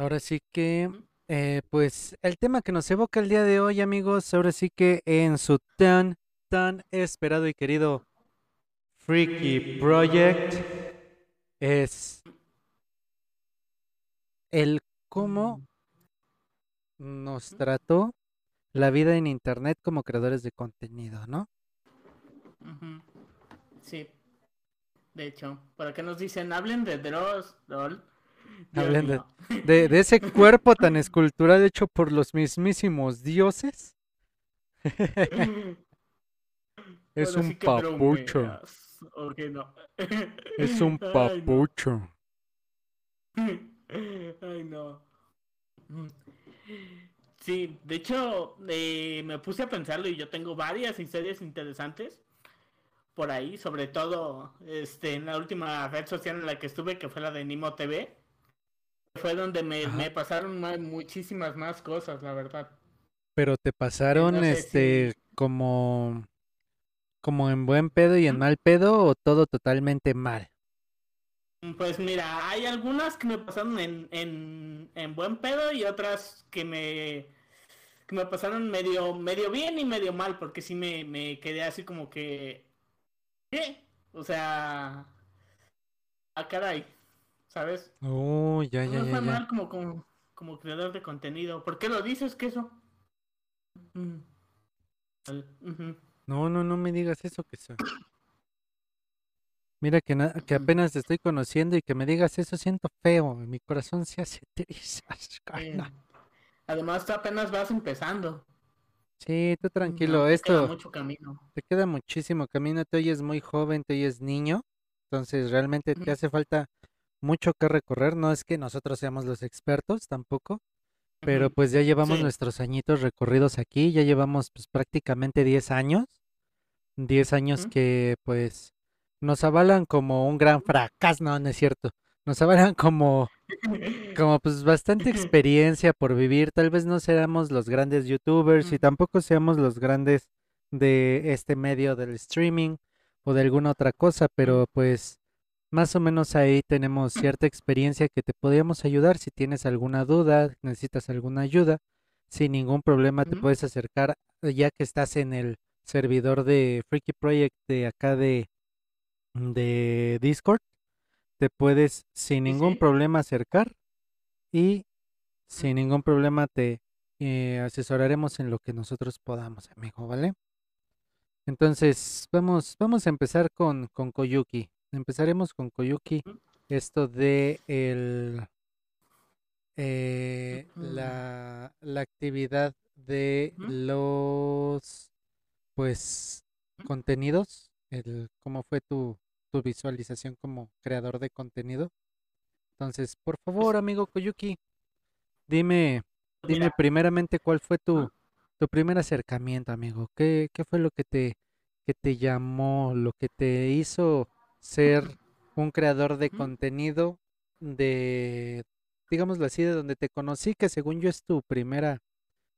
Ahora sí que, eh, pues el tema que nos evoca el día de hoy, amigos, ahora sí que en su tan, tan esperado y querido Freaky Project es el cómo nos trató la vida en Internet como creadores de contenido, ¿no? Sí, de hecho, ¿para qué nos dicen? Hablen de Dross, LOL. Hablen de, ese cuerpo tan escultural hecho por los mismísimos dioses. Es un sí papucho. Es un Ay, no. papucho. Ay, no. Sí, de hecho, eh, me puse a pensarlo y yo tengo varias historias interesantes por ahí, sobre todo este, en la última red social en la que estuve, que fue la de Nimo TV. Fue donde me, me pasaron ma- muchísimas más cosas, la verdad. Pero te pasaron no sé este como como en buen pedo y en mal pedo o todo totalmente mal. Pues mira, hay algunas que me pasaron en, en, en buen pedo y otras que me, que me pasaron medio, medio bien y medio mal, porque sí me, me quedé así como que... ¿Qué? O sea... Ah, caray, ¿sabes? Oh, ya, No ya, me ya, fue ya. mal como, como, como creador de contenido. ¿Por qué lo dices que eso? Mm. Al-. No, no, no me digas eso, que sea. Mira que, na- que Ujú. apenas te estoy conociendo y que me digas eso siento feo. Mi corazón se hace trizas, Eh. Además, tú apenas vas empezando. Sí, tú No, tranquilo. te queda Esto mucho camino. te queda muchísimo camino. Te oyes muy joven, te oyes niño. Entonces realmente te Ujú. hace falta mucho que recorrer. No es que nosotros seamos los expertos tampoco. Pero pues ya llevamos Sí. nuestros añitos recorridos aquí, ya llevamos pues prácticamente 10 años, 10 años que pues nos avalan como un gran fracaso, no, no es cierto, nos avalan como, como pues bastante experiencia por vivir, tal vez no seamos los grandes youtubers y tampoco seamos los grandes de este medio del streaming o de alguna otra cosa, pero pues más o menos ahí tenemos cierta experiencia que te podríamos ayudar si tienes alguna duda, necesitas alguna ayuda, sin ningún problema te puedes acercar, eh, ya que estás en el servidor de Freaky Project de acá de, de Discord, te puedes sin ningún sí. problema acercar y sin ningún problema te eh, asesoraremos en lo que nosotros podamos, amigo, ¿vale? Entonces, vamos, vamos a empezar con, con Koyuki. Empezaremos con Koyuki, esto de el, eh, la, la actividad de los, pues, contenidos, el, cómo fue tu, tu visualización como creador de contenido. Entonces, por Pues, favor, amigo Koyuki, dime, dime mira, primeramente cuál fue tu, tu primer acercamiento, amigo. ¿Qué, qué fue lo que te, que te llamó, lo que te hizo ser un creador de contenido de, digámoslo así, de donde te conocí, que según yo es tu primera,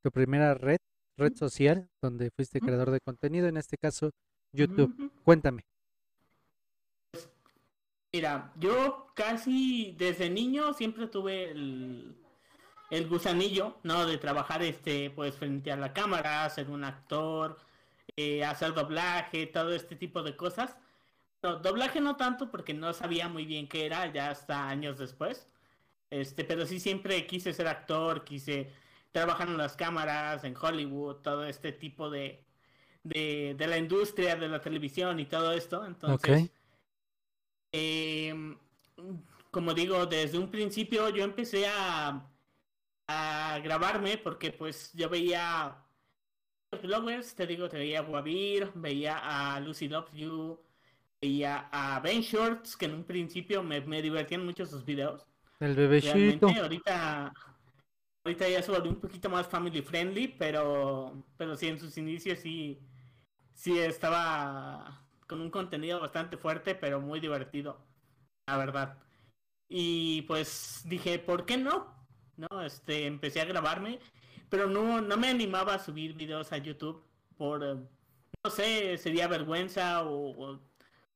tu primera red, red social, donde fuiste creador de contenido, en este caso YouTube. Cuéntame. Mira, yo casi desde niño siempre tuve el, el gusanillo, ¿no? De trabajar este, pues frente a la cámara, ser un actor, eh, hacer doblaje, todo este tipo de cosas. No, doblaje no tanto porque no sabía muy bien qué era, ya hasta años después. Este, pero sí siempre quise ser actor, quise trabajar en las cámaras, en Hollywood, todo este tipo de, de, de la industria de la televisión y todo esto. Entonces, eh, como digo, desde un principio yo empecé a, a grabarme porque pues yo veía bloggers, te digo, te veía a Guavir, veía a Lucy Loves You, veía a Ben Shorts, que en un principio me, me divertían mucho sus videos. El bebecito. ahorita, ahorita ya se volvió un poquito más family friendly, pero, pero sí, en sus inicios sí, sí estaba con un contenido bastante fuerte, pero muy divertido, la verdad. Y pues dije, ¿por qué no? No, este, empecé a grabarme, pero no, no me animaba a subir videos a YouTube por, no sé, sería vergüenza o, o,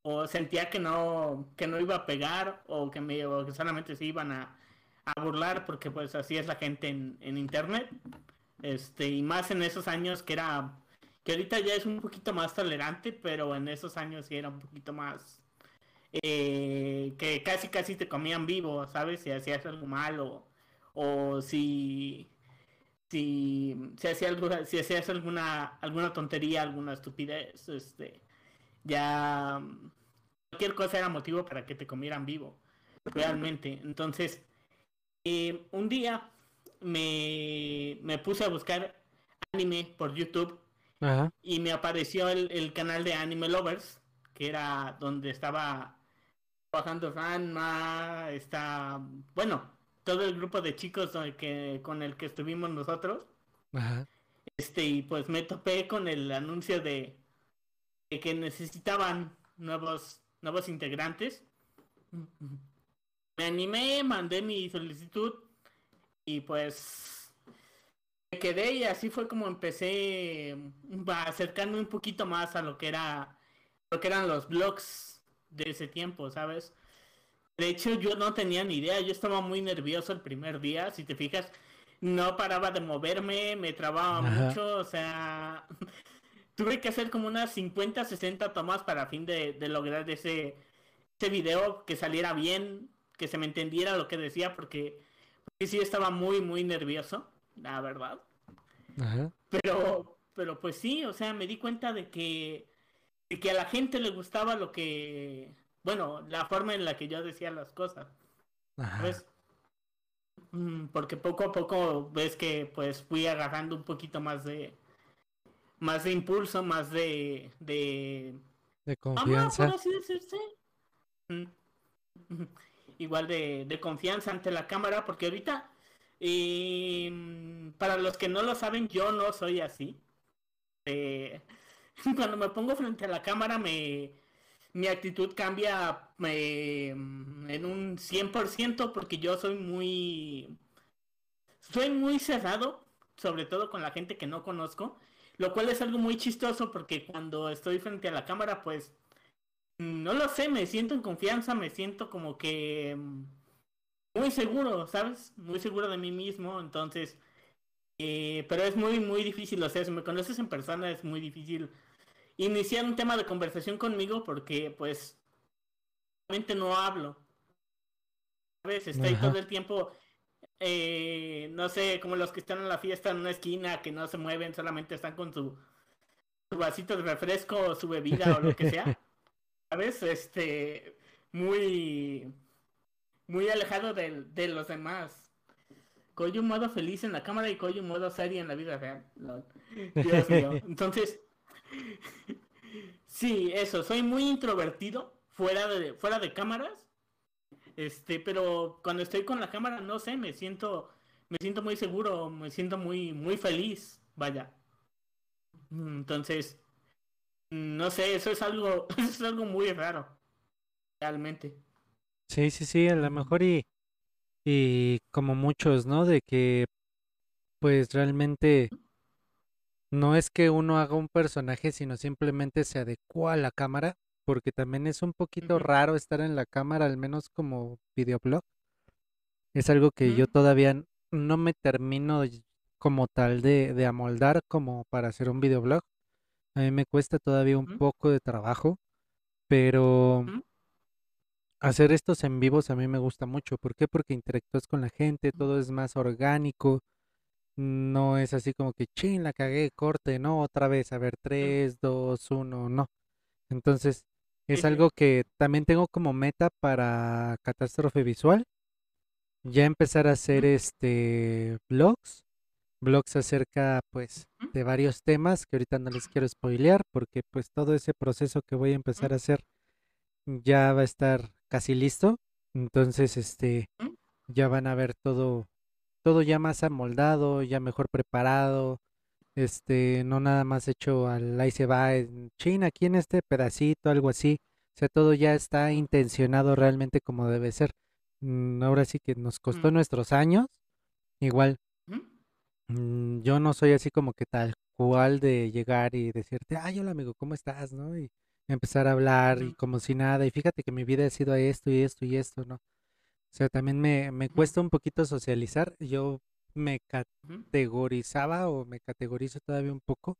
o sentía que no, que no iba a pegar o que, me, o que solamente se iban a, a burlar porque pues así es la gente en, en internet. Este, y más en esos años que era, que ahorita ya es un poquito más tolerante, pero en esos años sí era un poquito más, eh, que casi casi te comían vivo, ¿sabes? Si hacías algo malo o si si, si, hacía algo, si hacías alguna, alguna tontería, alguna estupidez, este, ya cualquier cosa era motivo para que te comieran vivo, realmente. Entonces, eh, un día me, me, puse a buscar anime por YouTube y me apareció el, el, canal de Anime Lovers, que era donde estaba trabajando Ranma, está, bueno, todo el grupo de chicos que, con el que estuvimos nosotros. Este, y pues me topé con el anuncio de, que necesitaban nuevos, nuevos integrantes. Me animé, mandé mi solicitud y pues me quedé y así fue como empecé acercarme un poquito más a lo que era lo que eran los blogs de ese tiempo, ¿sabes? De hecho, yo no tenía ni idea, yo estaba muy nervioso el primer día, si te fijas, no paraba de moverme, me trababa mucho, o sea, tuve que hacer como unas 50, 60 tomas para fin de, lograr ese, ese video que saliera bien, que se me entendiera lo que decía, porque, sí estaba muy, muy nervioso, la verdad. Pero, pero pues sí, o sea, me di cuenta de que, de que a la gente le gustaba lo que bueno, la forma en la que yo decía las cosas. Pues, porque poco a poco ves que pues fui agarrando un poquito más de más de impulso, más de de, de confianza. así decirse. Igual de, de, confianza ante la cámara, porque ahorita, eh, para los que no lo saben, yo no soy así. Eh, cuando me pongo frente a la cámara me, mi actitud cambia eh, en un 100% porque yo soy muy... Soy muy cerrado, sobre todo con la gente que no conozco, lo cual es algo muy chistoso porque cuando estoy frente a la cámara, pues, no lo sé, me siento en confianza, me siento como que muy seguro, ¿sabes? Muy seguro de mí mismo, entonces, eh, pero es muy, muy difícil, o sea, si me conoces en persona es muy difícil iniciar un tema de conversación conmigo porque pues realmente no hablo. ¿Sabes? Estoy todo el tiempo, eh, no sé, como los que están en la fiesta en una esquina, que no se mueven, solamente están con su, su vasito de refresco o su bebida o lo que sea. ¿Sabes? Este, muy, muy alejado de, de los demás. Coy un modo feliz en la cámara y coy un modo serio en la vida real. Dios mío. Entonces, sí, eso, soy muy introvertido fuera de, fuera de cámaras. Este, pero cuando estoy con la cámara, no sé, me siento, me siento muy seguro, me siento muy, muy feliz, vaya. Entonces, no sé, eso es algo, es algo muy raro, realmente. Sí, sí, sí, a lo mejor y, y como muchos, ¿no? De que, pues realmente no es que uno haga un personaje, sino simplemente se adecua a la cámara, porque también es un poquito raro estar en la cámara, al menos como videoblog. Es algo que yo todavía no me termino como tal de, de amoldar como para hacer un videoblog. A mí me cuesta todavía un poco de trabajo, pero hacer estos en vivos a mí me gusta mucho. ¿Por qué? Porque interactúas con la gente, todo es más orgánico no es así como que, chin, la cagué, corte, no, otra vez, a ver, 3, 2, 1, no. Entonces, es algo que también tengo como meta para Catástrofe Visual. Ya empezar a hacer este blogs, blogs acerca pues de varios temas que ahorita no les quiero spoilear porque pues todo ese proceso que voy a empezar a hacer ya va a estar casi listo. Entonces, este, ya van a ver todo todo ya más amoldado, ya mejor preparado, este, no nada más hecho al ahí se va en China, aquí en este pedacito, algo así. O sea, todo ya está intencionado realmente como debe ser. Mm, ahora sí que nos costó nuestros años. Igual, mm, yo no soy así como que tal cual de llegar y decirte, ay, hola amigo, ¿cómo estás? ¿No? Y empezar a hablar y como si nada. Y fíjate que mi vida ha sido esto y esto y esto, ¿no? O sea, también me, me cuesta un poquito socializar. Yo me categorizaba o me categorizo todavía un poco.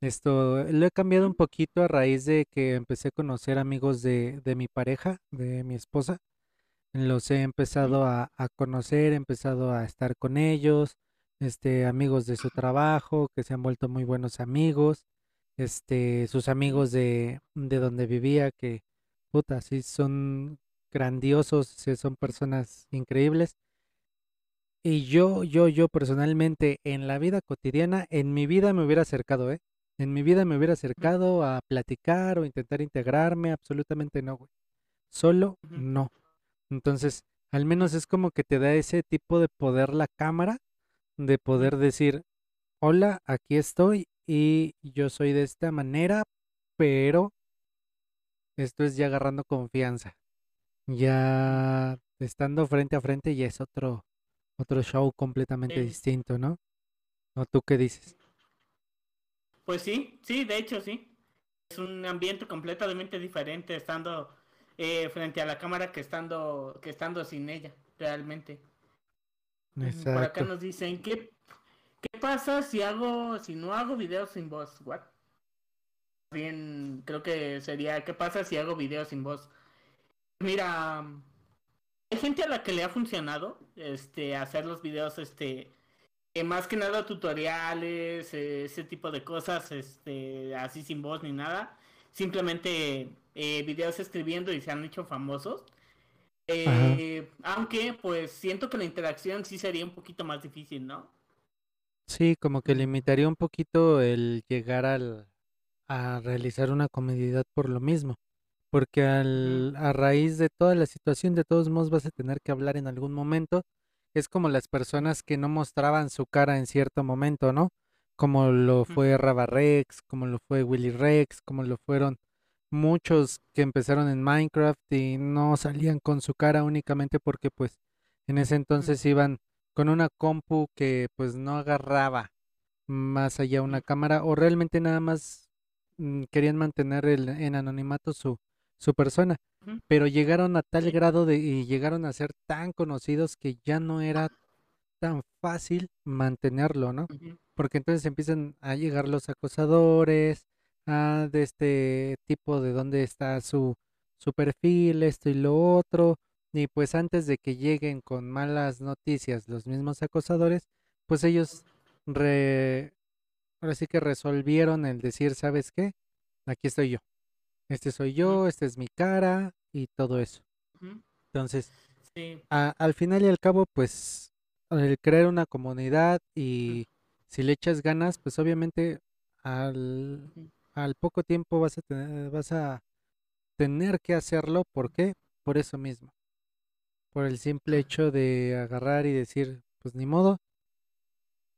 Esto lo he cambiado un poquito a raíz de que empecé a conocer amigos de, de mi pareja, de mi esposa. Los he empezado a, a conocer, he empezado a estar con ellos, este, amigos de su trabajo, que se han vuelto muy buenos amigos, este, sus amigos de, de donde vivía, que, puta, sí, son grandiosos, sí, son personas increíbles. Y yo, yo, yo personalmente, en la vida cotidiana, en mi vida me hubiera acercado, ¿eh? En mi vida me hubiera acercado a platicar o intentar integrarme, absolutamente no, güey. Solo no. Entonces, al menos es como que te da ese tipo de poder la cámara, de poder decir, hola, aquí estoy y yo soy de esta manera, pero esto es ya agarrando confianza. Ya estando frente a frente ya es otro, otro show completamente distinto, ¿no? ¿O tú qué dices? Pues sí, sí, de hecho sí. Es un ambiente completamente diferente estando eh, frente a la cámara que estando que estando sin ella, realmente. Ujú. Por acá nos dicen, ¿qué, qué pasa si hago si no hago videos sin voz? What? Bien, creo que sería, ¿qué pasa si hago videos sin voz? Mira, hay gente a la que le ha funcionado este hacer los videos este eh, más que nada tutoriales, eh, ese tipo de cosas, este, así sin voz ni nada. Simplemente eh, videos escribiendo y se han hecho famosos. Eh, aunque pues siento que la interacción sí sería un poquito más difícil, ¿no? Sí, como que limitaría un poquito el llegar al, a realizar una comodidad por lo mismo. Porque al, a raíz de toda la situación, de todos modos vas a tener que hablar en algún momento. Es como las personas que no mostraban su cara en cierto momento, ¿no? Como lo fue Raba Rex, como lo fue Willy Rex, como lo fueron muchos que empezaron en Minecraft y no salían con su cara únicamente porque pues en ese entonces iban con una compu que pues no agarraba más allá una cámara o realmente nada más mm, querían mantener el- en anonimato su, su persona, pero llegaron a tal grado de y llegaron a ser tan conocidos que ya no era tan fácil mantenerlo, ¿no? Porque entonces empiezan a llegar los acosadores, ah, de este tipo de dónde está su, su perfil, esto y lo otro, y pues antes de que lleguen con malas noticias los mismos acosadores, pues ellos re, ahora sí que resolvieron el decir, ¿sabes qué? Aquí estoy yo, este soy yo, esta es mi cara y todo eso. Entonces, sí, a- al final y al cabo, pues el crear una comunidad y si le echas ganas, pues obviamente al, al poco tiempo vas a tener, vas a tener que hacerlo. ¿Por qué? Por eso mismo, por el simple hecho de agarrar y decir, pues ni modo,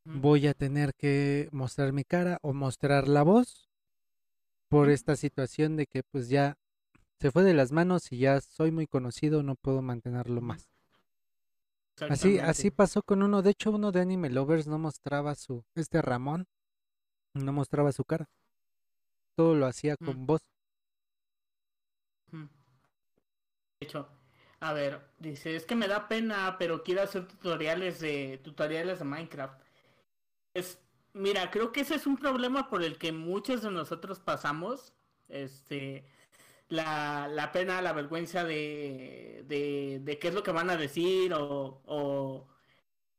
voy a tener que mostrar mi cara o mostrar la voz por esta situación de que pues ya se fue de las manos y ya soy muy conocido, no puedo mantenerlo más. Así, así pasó con uno. De hecho, uno de Anime Lovers no mostraba su, este Ramón, no mostraba su cara. Todo lo hacía ujú, con voz. De hecho, a ver, dice, es que me da pena, pero quiero hacer tutoriales de tutoriales de Minecraft. Es, mira, creo que ese es un problema por el que muchos de nosotros pasamos. Este, la, la pena, la vergüenza de, de, qué es lo que van a decir o, o,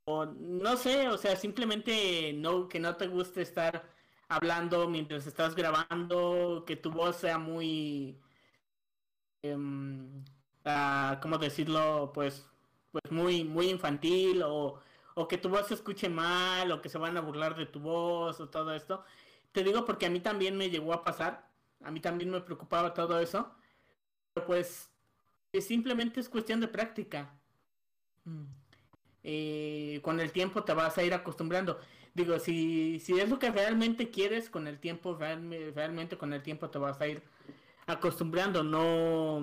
o no sé, o sea, simplemente no, que no te guste estar hablando mientras estás grabando, que tu voz sea muy, em, ah, ¿cómo decirlo? Pues, pues muy, muy infantil o, o que tu voz se escuche mal o que se van a burlar de tu voz o todo esto. Te digo porque a mí también me llegó a pasar, a mí también me preocupaba todo eso, pero pues eh, simplemente es cuestión de práctica. Mm. Eh, con el tiempo te vas a ir acostumbrando. Digo, si, si es lo que realmente quieres, con el tiempo, realme- realmente con el tiempo te vas a ir acostumbrando. No,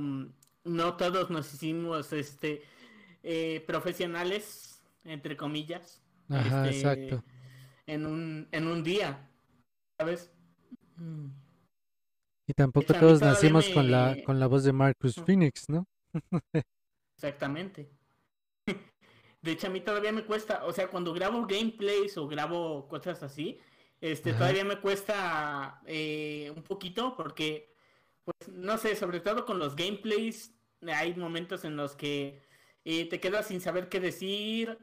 no todos nos hicimos este eh, profesionales, entre comillas, Ajá, este exacto. en un, en un día, ¿sabes? Mm. Y tampoco todos nacimos con la, con la voz de Marcus Phoenix, ¿no? Exactamente. De hecho, a mí todavía me cuesta, o sea, cuando grabo gameplays o grabo cosas así, este, todavía me cuesta eh, un poquito porque, pues, no sé, sobre todo con los gameplays, hay momentos en los que eh, te quedas sin saber qué decir,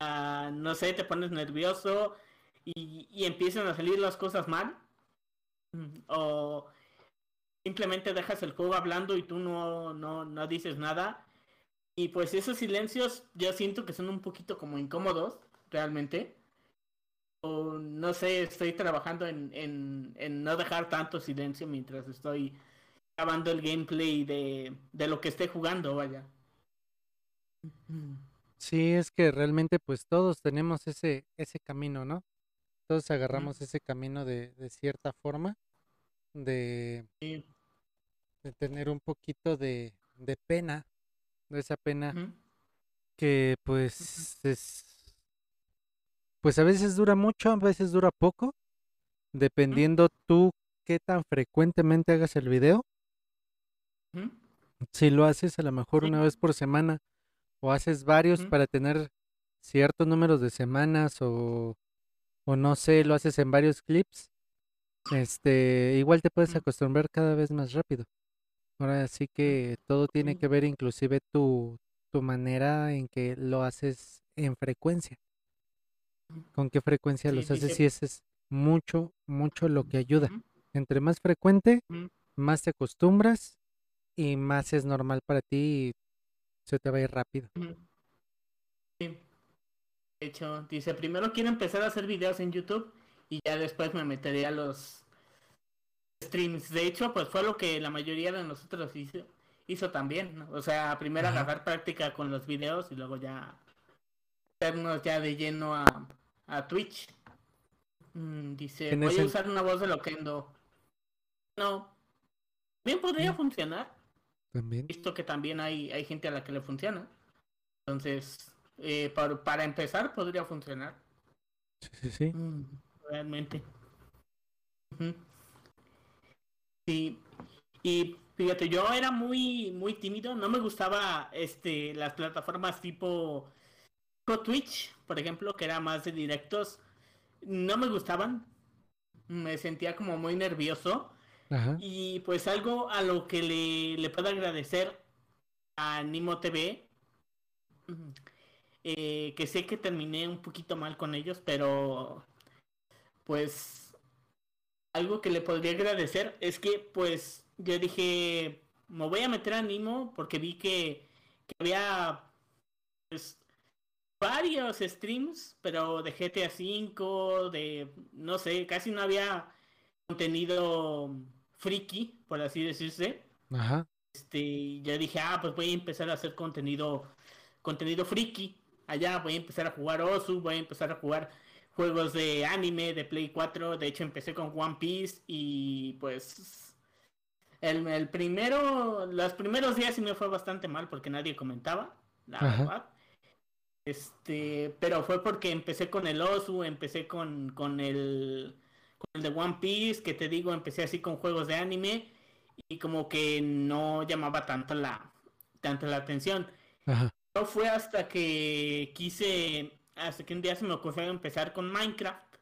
uh, no sé, te pones nervioso y, y, empiezan a salir las cosas mal. O simplemente dejas el juego hablando y tú no, no, no dices nada. Y pues esos silencios yo siento que son un poquito como incómodos, realmente no sé, estoy trabajando en, en, no dejar tanto silencio mientras estoy grabando el gameplay de, de lo que esté jugando, vaya. Sí, es que realmente pues todos tenemos ese, ese camino, ¿no? Todos agarramos ese camino de, de cierta forma, de, de tener un poquito de, de pena, de esa pena que pues es pues a veces dura mucho, a veces dura poco, dependiendo tú qué tan frecuentemente hagas el video. Si lo haces a lo mejor una vez por semana o haces varios para tener ciertos números de semanas o, o no sé, lo haces en varios clips, este, igual te puedes acostumbrar cada vez más rápido. Ahora sí que todo tiene que ver inclusive tu, tu manera en que lo haces en frecuencia. Con qué frecuencia los haces y ese es mucho, mucho lo que ayuda. Entre más frecuente, más te acostumbras y más es normal para ti se te va a ir rápido. Sí. De hecho, dice, primero quiero empezar a hacer videos en YouTube y ya después me meteré a los streams. De hecho, pues fue lo que la mayoría de nosotros hizo, hizo también. O sea, primero agarrar práctica con los videos y luego ya ya de lleno a, a Twitch. Mm, dice, voy a usar una voz de Loquendo. No. Bien podría funcionar. También. Visto que también hay, hay gente a la que le funciona. Entonces, eh, para, para, empezar, podría funcionar. Sí, sí, sí. Mm, realmente. Sí. Y fíjate, yo era muy, muy tímido. No me gustaba este las plataformas tipo Twitch, por ejemplo, que era más de directos, no me gustaban. Me sentía como muy nervioso. Y pues algo a lo que le, le puedo agradecer a Nimo TV, eh, que sé que terminé un poquito mal con ellos, pero pues algo que le podría agradecer es que pues yo dije, me voy a meter a Nimo porque vi que, que había pues varios streams, pero de GTA V, de, no sé, casi no había contenido friki, por así decirse. Ajá. Este, ya dije, ah, pues voy a empezar a hacer contenido, contenido friki. Allá voy a empezar a jugar Osu, voy a empezar a jugar juegos de anime, de Play 4. De hecho, empecé con One Piece y pues el, el primero, los primeros días sí me fue bastante mal porque nadie comentaba, la verdad. Este, pero fue porque empecé con el Osu, empecé con, con el con el de One Piece, que te digo, empecé así con juegos de anime y como que no llamaba tanto la tanto la atención. No fue hasta que quise, hasta que un día se me ocurrió empezar con Minecraft,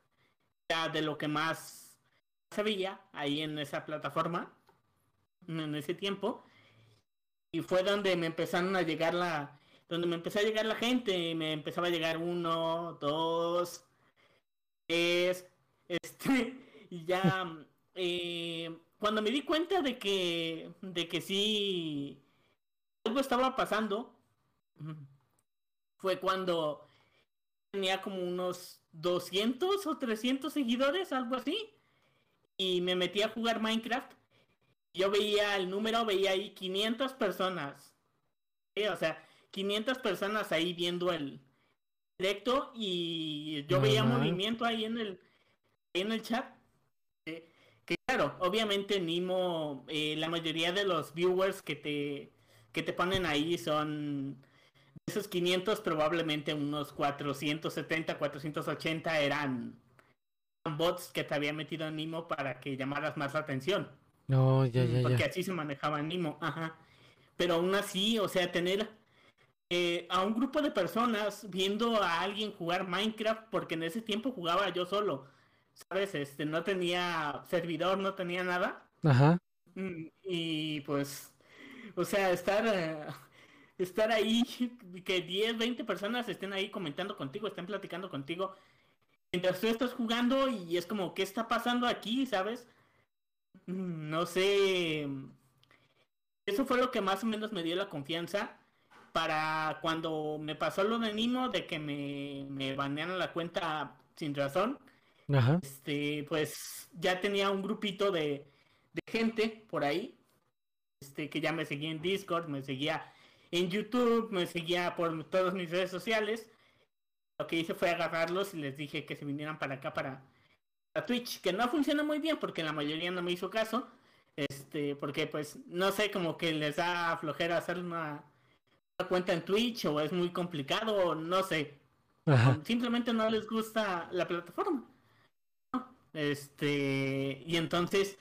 ya de lo que más sabía ahí en esa plataforma, en ese tiempo. Y fue donde me empezaron a llegar la, donde me empezó a llegar la gente, me empezaba a llegar uno, dos, tres, este, y ya, eh, cuando me di cuenta de que, de que sí, algo estaba pasando, fue cuando tenía como unos 200 o 300 seguidores, algo así, y me metí a jugar Minecraft. Yo veía el número, veía ahí 500 personas. o sea, 500 personas ahí viendo el directo y yo veía movimiento ahí en el, en el chat. Eh, que claro, obviamente Nimo, eh, la mayoría de los viewers que te, que te ponen ahí son de esos 500 probablemente unos 470, 480 eran bots que te había metido en Nimo para que llamaras más la atención. No, ya, ya, Porque así se manejaba Nimo, ajá. Pero aún así, o sea, tener eh, a un grupo de personas viendo a alguien jugar Minecraft porque en ese tiempo jugaba yo solo. ¿Sabes? Este, no tenía servidor, no tenía nada. Ajá. Mm, Y pues, o sea, estar, eh, estar ahí, que 10, 20 personas estén ahí comentando contigo, estén platicando contigo, mientras tú estás jugando y es como, ¿qué está pasando aquí? ¿Sabes? Mm, No sé. Eso fue lo que más o menos me dio la confianza para cuando me pasó lo de Nimo, de que me, me banearon la cuenta sin razón. Ajá. Este, pues ya tenía un grupito de, de gente por ahí, este, que ya me seguía en Discord, me seguía en YouTube, me seguía por todas mis redes sociales. Lo que hice fue agarrarlos y les dije que se vinieran para acá para, para Twitch, que no funciona muy bien porque la mayoría no me hizo caso. Este, porque pues no sé, como que les da flojera hacer una, una cuenta en Twitch o es muy complicado, o no sé. Ajá. Simplemente no les gusta la plataforma. Este, y entonces,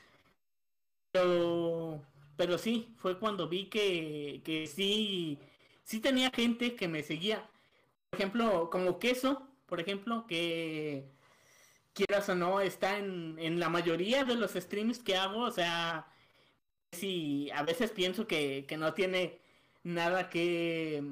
pero, pero sí, fue cuando vi que, que sí, sí tenía gente que me seguía. Por ejemplo, como queso, por ejemplo, que quieras o no, está en, en la mayoría de los streams que hago. O sea, sí, a veces pienso que, que no tiene nada que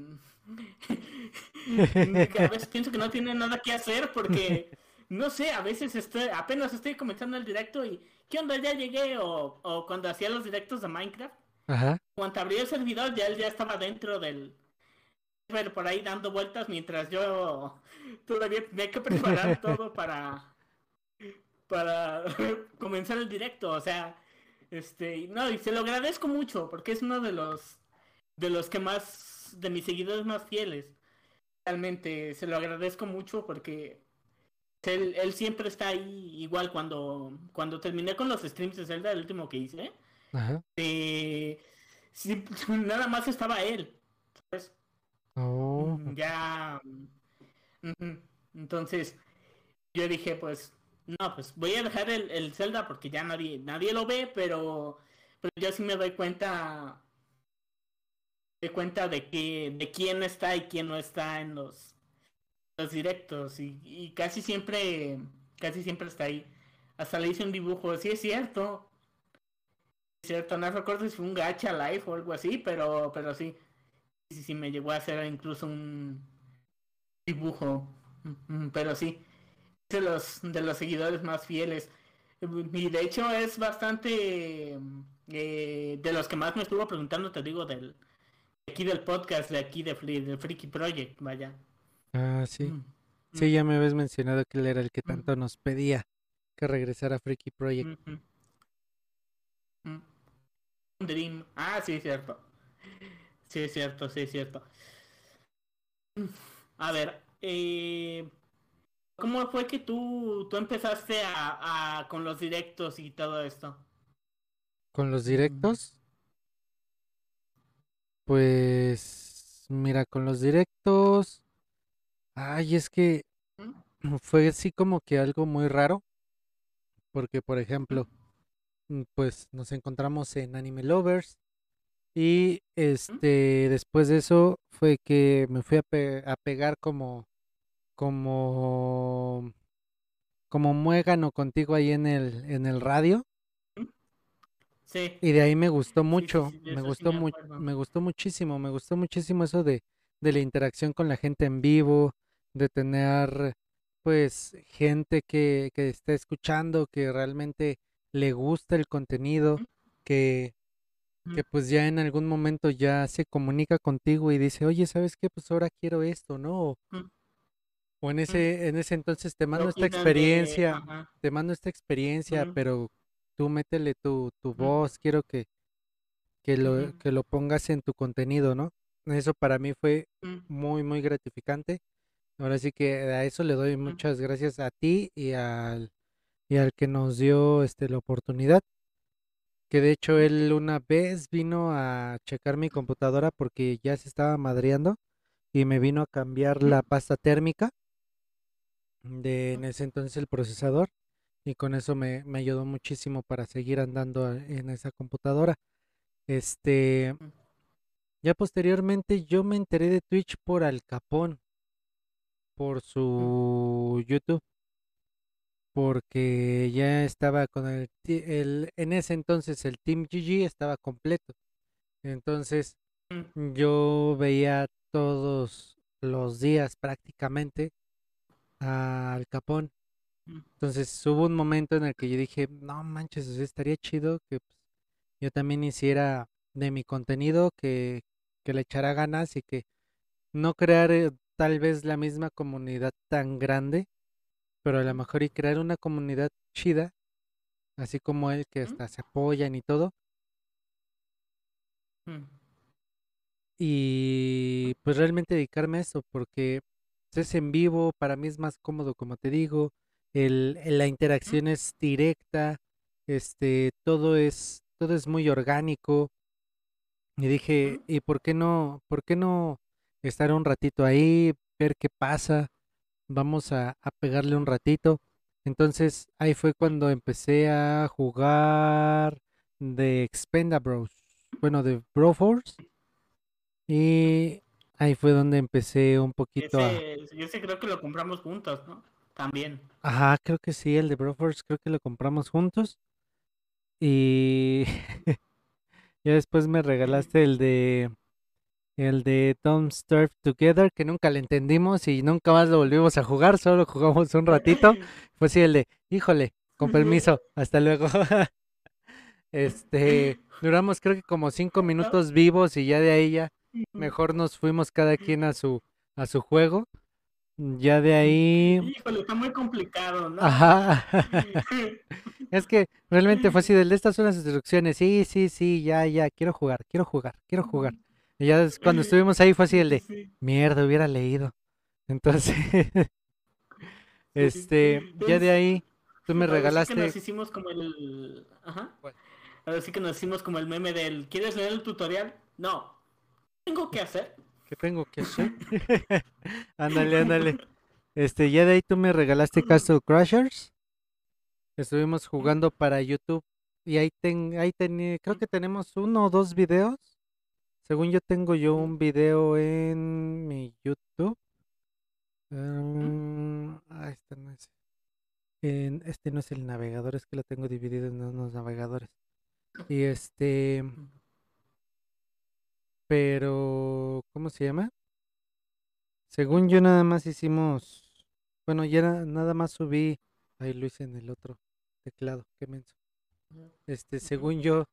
a veces pienso que no tiene nada que hacer porque, no sé, a veces estoy, apenas estoy comenzando el directo y, ¿qué onda? Ya llegué. O, o cuando hacía los directos de Minecraft, Ajá. cuando abrí el servidor ya él ya estaba dentro del server por ahí dando vueltas mientras yo todavía tenía que preparar todo para para comenzar el directo, o sea, este, no, y se lo agradezco mucho porque es uno de los de los que más de mis seguidores más fieles. Realmente se lo agradezco mucho porque él, él siempre está ahí igual cuando cuando terminé con los streams de Zelda el último que hice. Ajá. Eh, sí, nada más estaba él. ¿sabes? Oh. Mm, Ya. mm, ujú. Entonces, yo dije, pues, no, pues voy a dejar el, el Zelda porque ya nadie, nadie lo ve, pero, pero yo sí me doy cuenta, de cuenta de que, de quién está y quién no está en los, los directos. Y, y casi siempre, casi siempre está ahí. Hasta le hice un dibujo, sí es cierto. Es cierto, no recuerdo si fue un gacha live o algo así, pero, pero sí. Sí, sí, me llegó a hacer incluso un dibujo. Mm, mm, Pero sí, es de los, de los seguidores más fieles. Y de hecho es bastante eh, de los que más me estuvo preguntando, te digo, del de aquí del podcast, de aquí de, Fri- del Freaky Project, vaya. Ah, sí. Mm, Sí, mm, ya me habías mencionado que él era el que mm, tanto nos pedía que regresara a Freaky Project. mm. Dream. Ah, sí, es cierto. Sí, es cierto, sí, es cierto. A ver, eh, ¿cómo fue que tú, tú empezaste a, a- con los directos y todo esto? Con los directos, pues mira, con los directos, ay, es que ¿Mm? fue así como que algo muy raro, porque por ejemplo, mm, pues nos encontramos en Anime Lovers y ¿Mm? este después de eso fue que me fui a, pe- a pegar como como como muégano contigo ahí en el en el radio. Sí, y de ahí me gustó sí, sí, mucho, sí, de me eso sí gustó me mu- acuerdo. me gustó muchísimo, me gustó muchísimo eso de de la interacción con la gente en vivo, de tener pues gente que que está escuchando, que realmente le gusta el contenido, que que pues ya en algún momento ya se comunica contigo y dice, oye, ¿sabes qué? Pues ahora quiero esto, ¿no? O, ¿Mm? o en ¿Mm? ese, en ese entonces te ¿Qué mando esta de... experiencia, te mando esta experiencia, pero tú métele tu, tu ¿Mm? voz, quiero que, que lo, que lo pongas en tu contenido, ¿no? Eso para mí fue muy, muy gratificante. Ahora sí que a eso le doy muchas gracias a ti y al, y al que nos dio este, la oportunidad. Que de hecho él una vez vino a checar mi computadora porque ya se estaba madreando y me vino a cambiar la pasta térmica de en ese entonces el procesador y con eso me, me ayudó muchísimo para seguir andando en esa computadora. Este. Ya posteriormente yo me enteré de Twitch por Al Capón, por su YouTube, porque ya estaba con el, el en ese entonces el Team GG estaba completo. Entonces mm, yo veía todos los días prácticamente Al Capón. mm, Entonces hubo un momento en el que yo dije, no manches, estaría chido que pues, yo también hiciera de mi contenido, que, que le echara ganas y que no crear eh, tal vez la misma comunidad tan grande, pero a lo mejor y crear una comunidad chida, así como él, que hasta se apoyan y todo, mm, y pues realmente dedicarme a eso, porque pues, es en vivo, para mí es más cómodo, como te digo, el, la interacción es directa, este, todo es, todo es muy orgánico, y dije, ¿y por qué no, por qué no estar un ratito ahí, ver qué pasa? Vamos a, a pegarle un ratito. Entonces ahí fue cuando empecé a jugar de Expendables, bueno, de Broforce, y ahí fue donde empecé un poquito a... Ese, ese creo que lo compramos juntos, ¿no? También. Ajá, creo que sí, el de Broforce creo que lo compramos juntos. Y ya después me regalaste el de el de Don't Starve Together, que nunca le entendimos y nunca más lo volvimos a jugar, solo jugamos un ratito. Fue así el de, híjole, con permiso, hasta luego. Este, duramos creo que como cinco minutos vivos y ya de ahí ya mejor nos fuimos cada quien a su a su juego. Ya de ahí, Híjole, está muy complicado, ¿no? ajá. Es que realmente fue así, de estas son las instrucciones. Sí, sí, sí, ya, ya, quiero jugar, quiero jugar, quiero jugar. Y ya cuando estuvimos ahí fue así el de, Sí, mierda, hubiera leído. Entonces, sí. este, ya de ahí tú me sí que regalaste, nos hicimos como el... Ajá. ¿cuál? Ahora sí que nos hicimos como el meme del... ¿Quieres leer el tutorial? No. ¿Tengo que hacer? ¿Qué tengo que hacer? Ándale, ándale. Este, ya de ahí tú me regalaste Castle Crashers. Estuvimos jugando para YouTube y ahí ten, ahí tení- creo que tenemos uno o dos videos. Según yo tengo yo un video en mi YouTube. Mm, ah, este no es. en- este no es el navegador, es que lo tengo dividido en unos navegadores. Y este, pero, ¿cómo se llama? Según yo nada más hicimos, bueno, ya na- nada más subí, ahí lo hice en el otro teclado, qué menso. Este, según yo,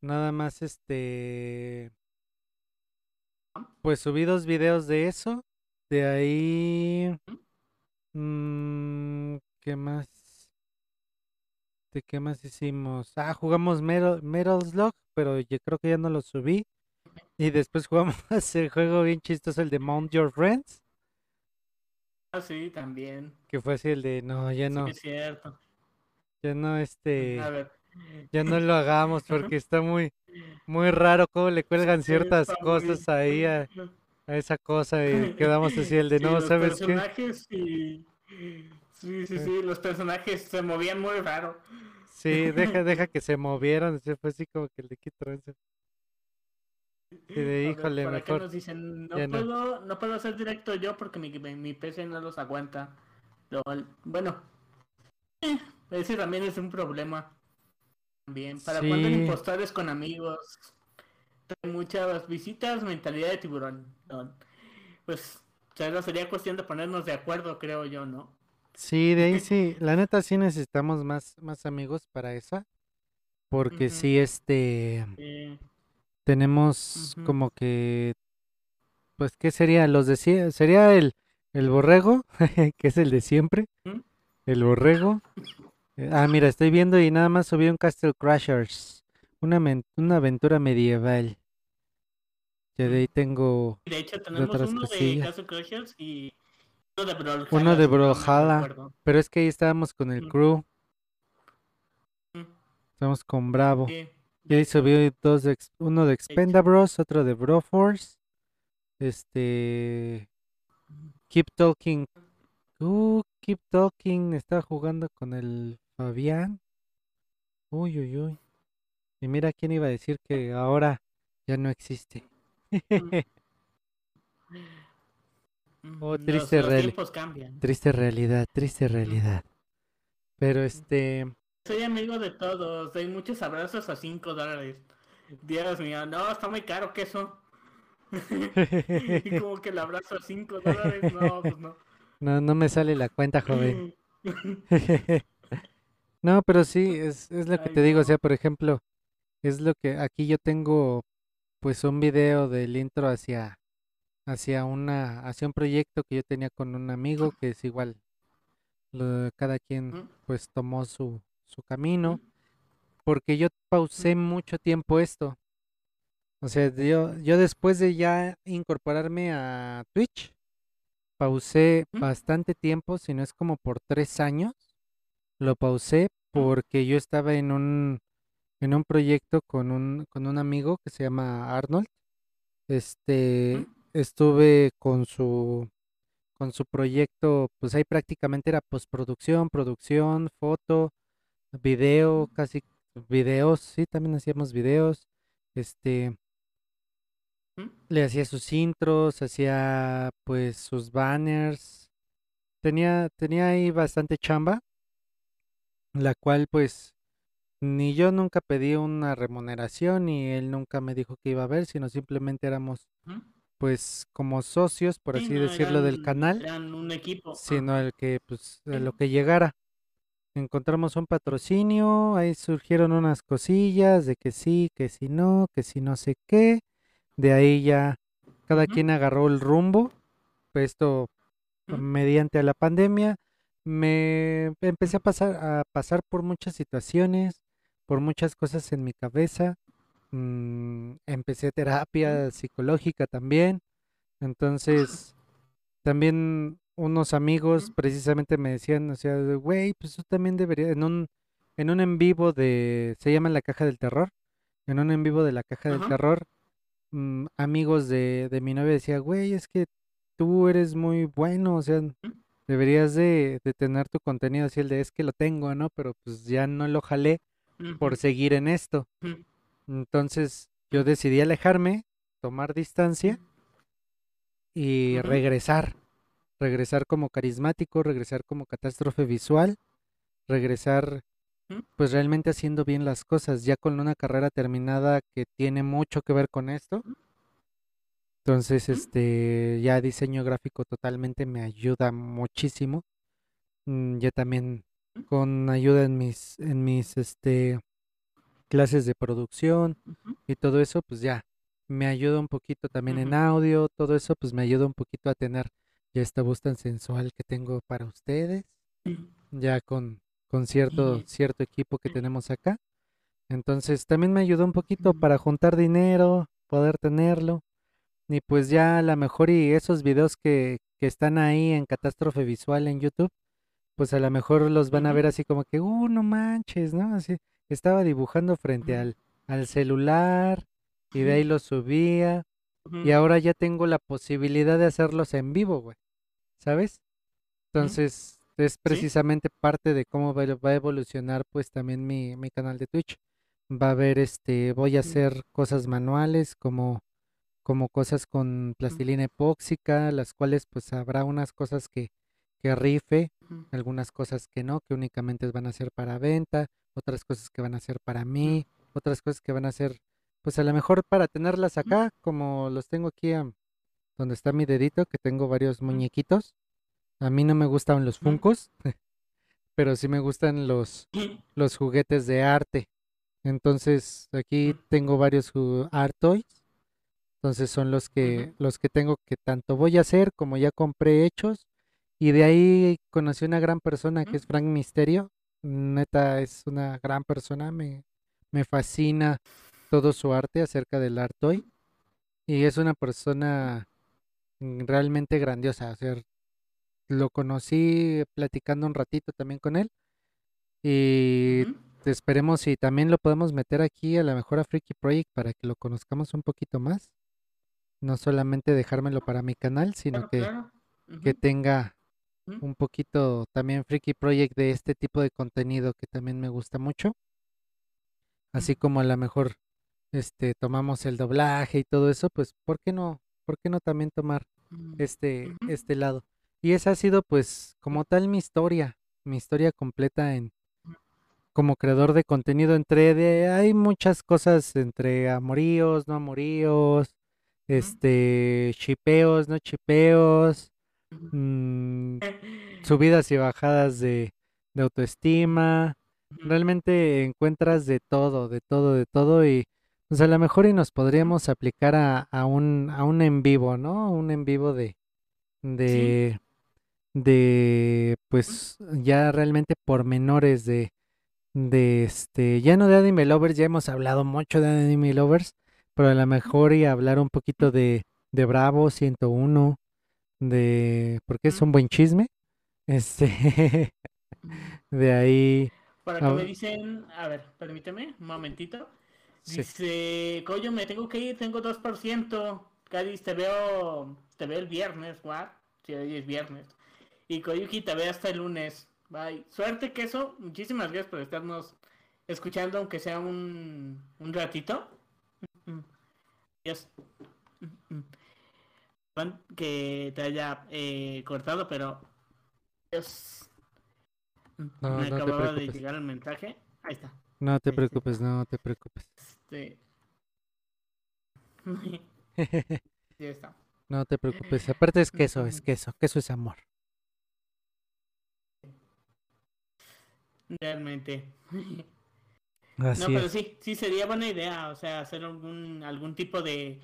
nada más este, pues subí dos videos de eso. De ahí, mm, ¿qué más? ¿De qué más hicimos? Ah, jugamos Metal, Metal Slug, pero yo creo que ya no lo subí. Y después jugamos el juego bien chistoso, el de Mount Your Friends, Ah, sí, también. que fue así el de, no, ya Sí, no, es cierto. ya no, A este, ver. Ya no lo hagamos porque está muy, muy raro cómo le cuelgan ciertas cosas ahí a, a esa cosa y quedamos así el de, Sí, no, ¿sabes qué? y... Sí, sí, Eh, sí, los personajes se movían muy raro. Sí, deja, deja que se movieran, se fue así como que el de qué trance. Y de, ver, híjole, por acá mejor, nos dicen, no puedo, no puedo hacer directo yo porque mi, mi PC no los aguanta. Bueno, ese también es un problema. También. ¿Para cuando en Sí, impostores con amigos? Trae muchas visitas, mentalidad de tiburón. Lol. Pues, solo sería cuestión de ponernos de acuerdo, creo yo, ¿no? sí, de ahí sí, la neta sí necesitamos más, más amigos para esa, porque Ujú, sí, este, sí, tenemos como que, pues, ¿qué sería? Los de sie- sería el, el borrego, que es el de siempre, ujú, el borrego. Eh, Ah, mira, estoy viendo y nada más subí un Castle Crashers, una, men- una aventura medieval. Ya de ahí tengo De hecho, de tenemos otras uno de cosillas. Castle Crashers y uno de Uno Brawlhalla, de si no mal Brawlhalla, recuerdo. pero es que ahí estábamos con el Mm, crew, mm, estábamos con Bravo. Sí, Y de ahí subí dos de, ex- uno de de hecho. Expendables, otro de Broforce. Este, Keep Talking. Uh, Keep Talking. Estaba jugando con el Fabián. Uy, uy, uy. Y mira quién iba a decir que ahora ya no existe. Oh, Mm, Los, triste los reali- tiempos cambian. triste realidad, triste realidad. Pero este, Soy amigo de todos. Doy muchos abrazos a 5 dólares. Dios mío, no, está muy caro que eso. Y como que el abrazo a 5 dólares, no, pues no. no, no me sale la cuenta, joven. No, pero sí, es, es lo que Ay, te digo, o sea, por ejemplo, es lo que aquí yo tengo pues un video del intro hacia hacia una hacia un proyecto que yo tenía con un amigo que es igual, lo- cada quien pues tomó su su camino, porque yo pausé mucho tiempo esto. O sea, yo yo después de ya incorporarme a Twitch, pausé bastante tiempo, si no es como por tres años, lo pausé porque yo estaba en un en un proyecto con un, con un amigo que se llama Arnold. Este, estuve con su, con su proyecto, pues ahí prácticamente era postproducción, producción, foto, video, casi videos, sí, también hacíamos videos. Este, le hacía sus intros, hacía pues sus banners. Tenía, tenía ahí bastante chamba, la cual pues Ni yo nunca pedí una remuneración, ni él nunca me dijo que iba a ver, sino simplemente éramos, mm. pues, como socios, por Sí, así no, decirlo, del eran, canal, eran un equipo. sino Ajá. el que, pues, a lo que llegara. Encontramos un patrocinio, ahí surgieron unas cosillas de que sí, que si no, que si no sé qué. De ahí ya cada quien agarró el rumbo. pues, Esto mm, mediante la pandemia me empecé a pasar a pasar por muchas situaciones, por muchas cosas en mi cabeza. mm, empecé terapia psicológica también. Entonces, también unos amigos precisamente me decían, o sea, güey, pues tú también deberías, en un, en un en vivo de, se llama La Caja del Terror, en un en vivo de La Caja del Ajá. Terror, mm, amigos de, de mi novia decía, güey, es que tú eres muy bueno, o sea, deberías de, de tener tu contenido así, el de es que lo tengo, ¿no? Pero pues ya no lo jalé por seguir en esto. Entonces yo decidí alejarme, tomar distancia y regresar, regresar como carismático, regresar como catástrofe visual, regresar pues realmente haciendo bien las cosas, ya con una carrera terminada que tiene mucho que ver con esto. Entonces, este, ya diseño gráfico totalmente me ayuda muchísimo. Mm, Ya también con ayuda en mis, en mis, este, clases de producción ujú, y todo eso, pues ya me ayuda un poquito también en ujú, audio, todo eso, pues me ayuda un poquito a tener ya esta voz tan sensual que tengo para ustedes, ya con, con cierto, cierto equipo que tenemos acá. Entonces también me ayudó un poquito para juntar dinero, poder tenerlo. Y pues ya a lo mejor y esos videos que, que están ahí en Catástrofe Visual en YouTube, pues a lo mejor los van a ver así como que, uh, no manches, ¿no? Así, estaba dibujando frente al, al celular y de ahí los subía y ahora ya tengo la posibilidad de hacerlos en vivo, güey, ¿sabes? Entonces es Sí. precisamente parte de cómo va, a evolucionar pues también mi, mi canal de Twitch. Va a haber este, voy a hacer cosas manuales como como cosas con plastilina epóxica, las cuales pues habrá unas cosas que, que rife, algunas cosas que no, que únicamente van a ser para venta, otras cosas que van a ser para mí, otras cosas que van a ser pues a lo mejor para tenerlas acá, como los tengo aquí donde está mi dedito, que tengo varios muñequitos. A mí no me gustan los Funkos, pero sí me gustan los, los juguetes de arte. Entonces aquí tengo varios art toys entonces son los que los que tengo que tanto voy a hacer como ya compré hechos. Y de ahí conocí una gran persona que es Frank Misterio. Neta es una gran persona, me, me fascina todo su arte acerca del art toy. Y es una persona realmente grandiosa. O sea, lo conocí platicando un ratito también con él. Y esperemos si también lo podemos meter aquí a la mejor a Freaky Project para que lo conozcamos un poquito más. No solamente dejármelo para mi canal, sino Claro, que, claro. que tenga mm, un poquito también Freaky Project de este tipo de contenido que también me gusta mucho. Así mm, como a lo mejor este, tomamos el doblaje y todo eso, pues, ¿por qué no? ¿Por qué no también tomar Mm, este, este lado? Y esa ha sido, pues, como tal mi historia, mi historia completa en, como creador de contenido entre de, hay muchas cosas entre amoríos, no amoríos, este, chipeos, no chipeos, mm, subidas y bajadas de, de autoestima. Realmente encuentras de todo, de todo, de todo y pues a lo mejor y nos podríamos aplicar a, a un, a un en vivo, ¿no? Un en vivo de, Sí, de, de, pues ya realmente pormenores de, de este, ya no de Anime Lovers, ya hemos hablado mucho de Anime Lovers, pero a lo mejor y hablar un poquito de, de Bravo 101, de, porque es un buen chisme, este, ujú. de ahí, Por acá me dicen, a ver, permíteme un momentito. sí, Dice, Coyo, me tengo que ir, tengo 2%. Cádiz, te veo, te veo el viernes, ¿what? Si hoy es viernes. Y Koyuki, te veo hasta el lunes. Bye. Suerte, queso. Muchísimas gracias por estarnos escuchando, aunque sea un, un ratito. Dios. Perdón Que te haya eh, cortado, pero Dios. No, Me no acababa de llegar el mensaje. Ahí está. no te preocupes, no te preocupes, Este. ya está. no te preocupes, aparte es queso, es queso, queso es amor, Realmente. No, pero es, sí, sí sería buena idea, o sea, hacer algún, algún tipo de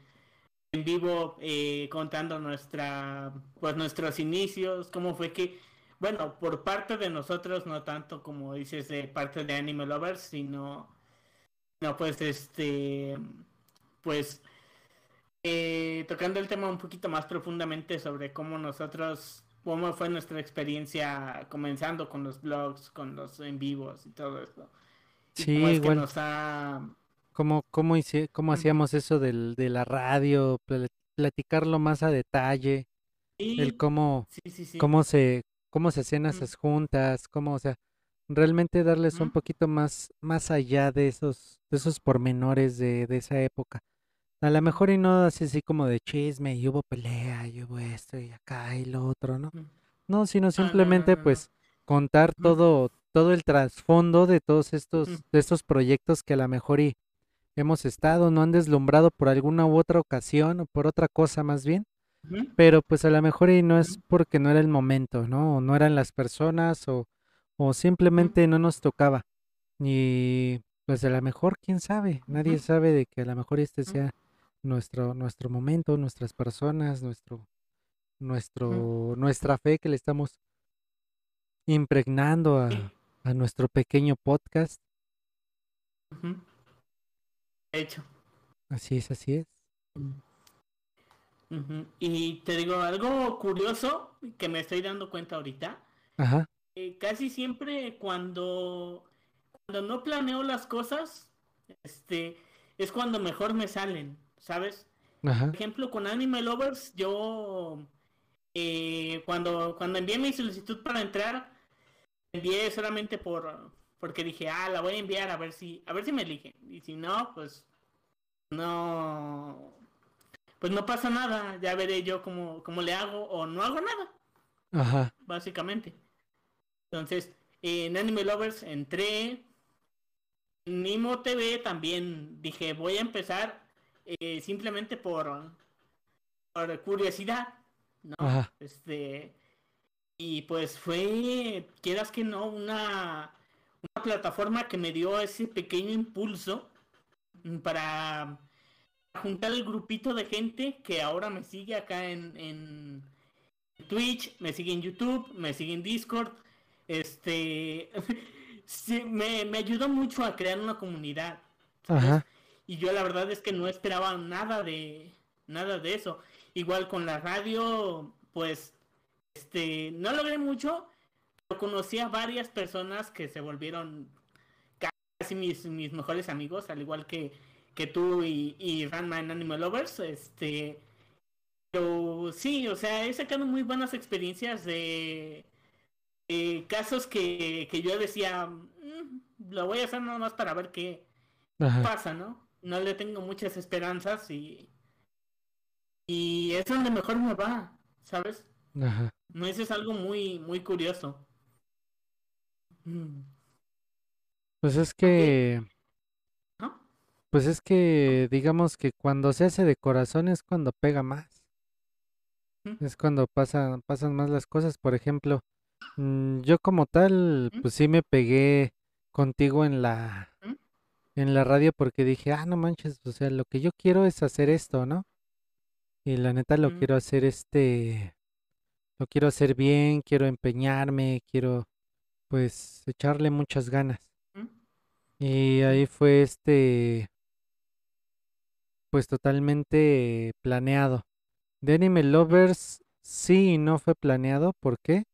en vivo eh, contando nuestra, pues nuestros inicios, cómo fue que, bueno, por parte de nosotros, no tanto como dices de parte de Anime Lovers, sino, no, pues este, pues eh, tocando el tema un poquito más profundamente sobre cómo nosotros, cómo fue nuestra experiencia comenzando con los blogs, con los en vivos y todo esto. Sí, que igual, nos ha... cómo, cómo, hice- cómo hacíamos eso del, de la radio, pla- platicarlo más a detalle, el cómo, sí, sí, sí. cómo se, cómo se hacían esas juntas, cómo, o sea, realmente darles un poquito más, más allá de esos, de esos pormenores de, de esa época. A lo mejor y no así, así como de chisme, y hubo pelea, y hubo esto, y acá, y lo otro, ¿no? No, sino Ah, no, no, simplemente no, pues contar todo, todo el trasfondo de todos estos, de estos proyectos que a lo mejor y hemos estado, no han deslumbrado por alguna u otra ocasión, o por otra cosa más bien pero pues a lo mejor y no es porque no era el momento, ¿no? O no eran las personas o, o simplemente no nos tocaba. Y pues a lo mejor, quién sabe, nadie sabe de que a lo mejor este sea nuestro, nuestro momento, nuestras personas, nuestro, nuestro, nuestra fe que le estamos impregnando a, a nuestro pequeño podcast. De hecho. Así es, así es. Ujú. Y te digo algo curioso que me estoy dando cuenta ahorita. Ajá, eh, casi siempre cuando, cuando no planeo las cosas, este, es cuando mejor me salen, ¿sabes? ajá, Por ejemplo, con Anime Lovers, yo eh, cuando, cuando envié mi solicitud para entrar, envié solamente por porque dije, ah, la voy a enviar a ver si, a ver si me eligen. Y si no, pues no, pues no pasa nada. Ya veré yo cómo, cómo le hago o no hago nada, ajá, básicamente. Entonces, en Anime Lovers entré. En Nimo TV también dije, voy a empezar eh, simplemente por, por curiosidad, ¿no? ajá, Este, y pues fue, quieras que no, una, una plataforma que me dio ese pequeño impulso para juntar el grupito de gente que ahora me sigue acá en, en Twitch, me sigue en YouTube, me sigue en Discord. Este sí, me, me ayudó mucho a crear una comunidad, ajá, Y yo la verdad es que no esperaba nada de nada de eso. Igual con la radio, pues este no logré mucho, pero conocí a varias personas que se volvieron casi mis, mis mejores amigos, al igual que, que tú y, y Ranma en Animal Lovers. Este, pero sí, o sea, he sacado muy buenas experiencias de, de casos que, que yo decía, "Mm, lo voy a hacer nada más para ver qué ajá. pasa, ¿no? no le tengo muchas esperanzas y y es donde mejor me va, ¿sabes? Ajá. No, eso es algo muy muy curioso. Mm. Pues es que, ¿No? pues es que, digamos que cuando se hace de corazón es cuando pega más. Mm. Es cuando pasan, pasan más las cosas. Por ejemplo, mm, yo como tal, pues sí me pegué contigo en la, en la radio porque dije, ah, no manches, o sea, lo que yo quiero es hacer esto, ¿no? Y la neta lo ¿Mm? quiero hacer este, lo quiero hacer bien, quiero empeñarme, quiero pues echarle muchas ganas. ¿Mm? Y ahí fue este, pues totalmente planeado. De Anime Lovers sí y no fue planeado, ¿por qué?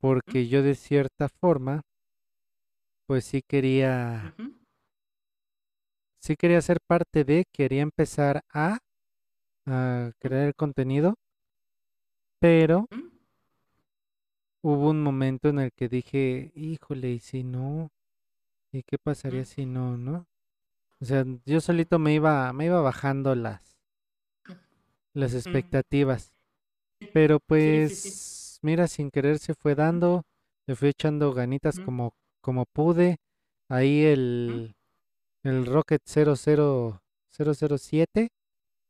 Porque yo de cierta forma, pues sí quería, sí quería ser parte de, quería empezar a, a crear el contenido, pero ¿Mm? hubo un momento en el que dije, híjole, ¿y si no? ¿Y qué pasaría ¿Mm? si no, no? O sea, yo solito me iba, me iba bajando las, las expectativas. Pero Sí, sí, sí. pues, mira, sin querer se fue dando, le fui echando ganitas ¿Mm? como, como pude. Ahí el, el Rocket 00, 007,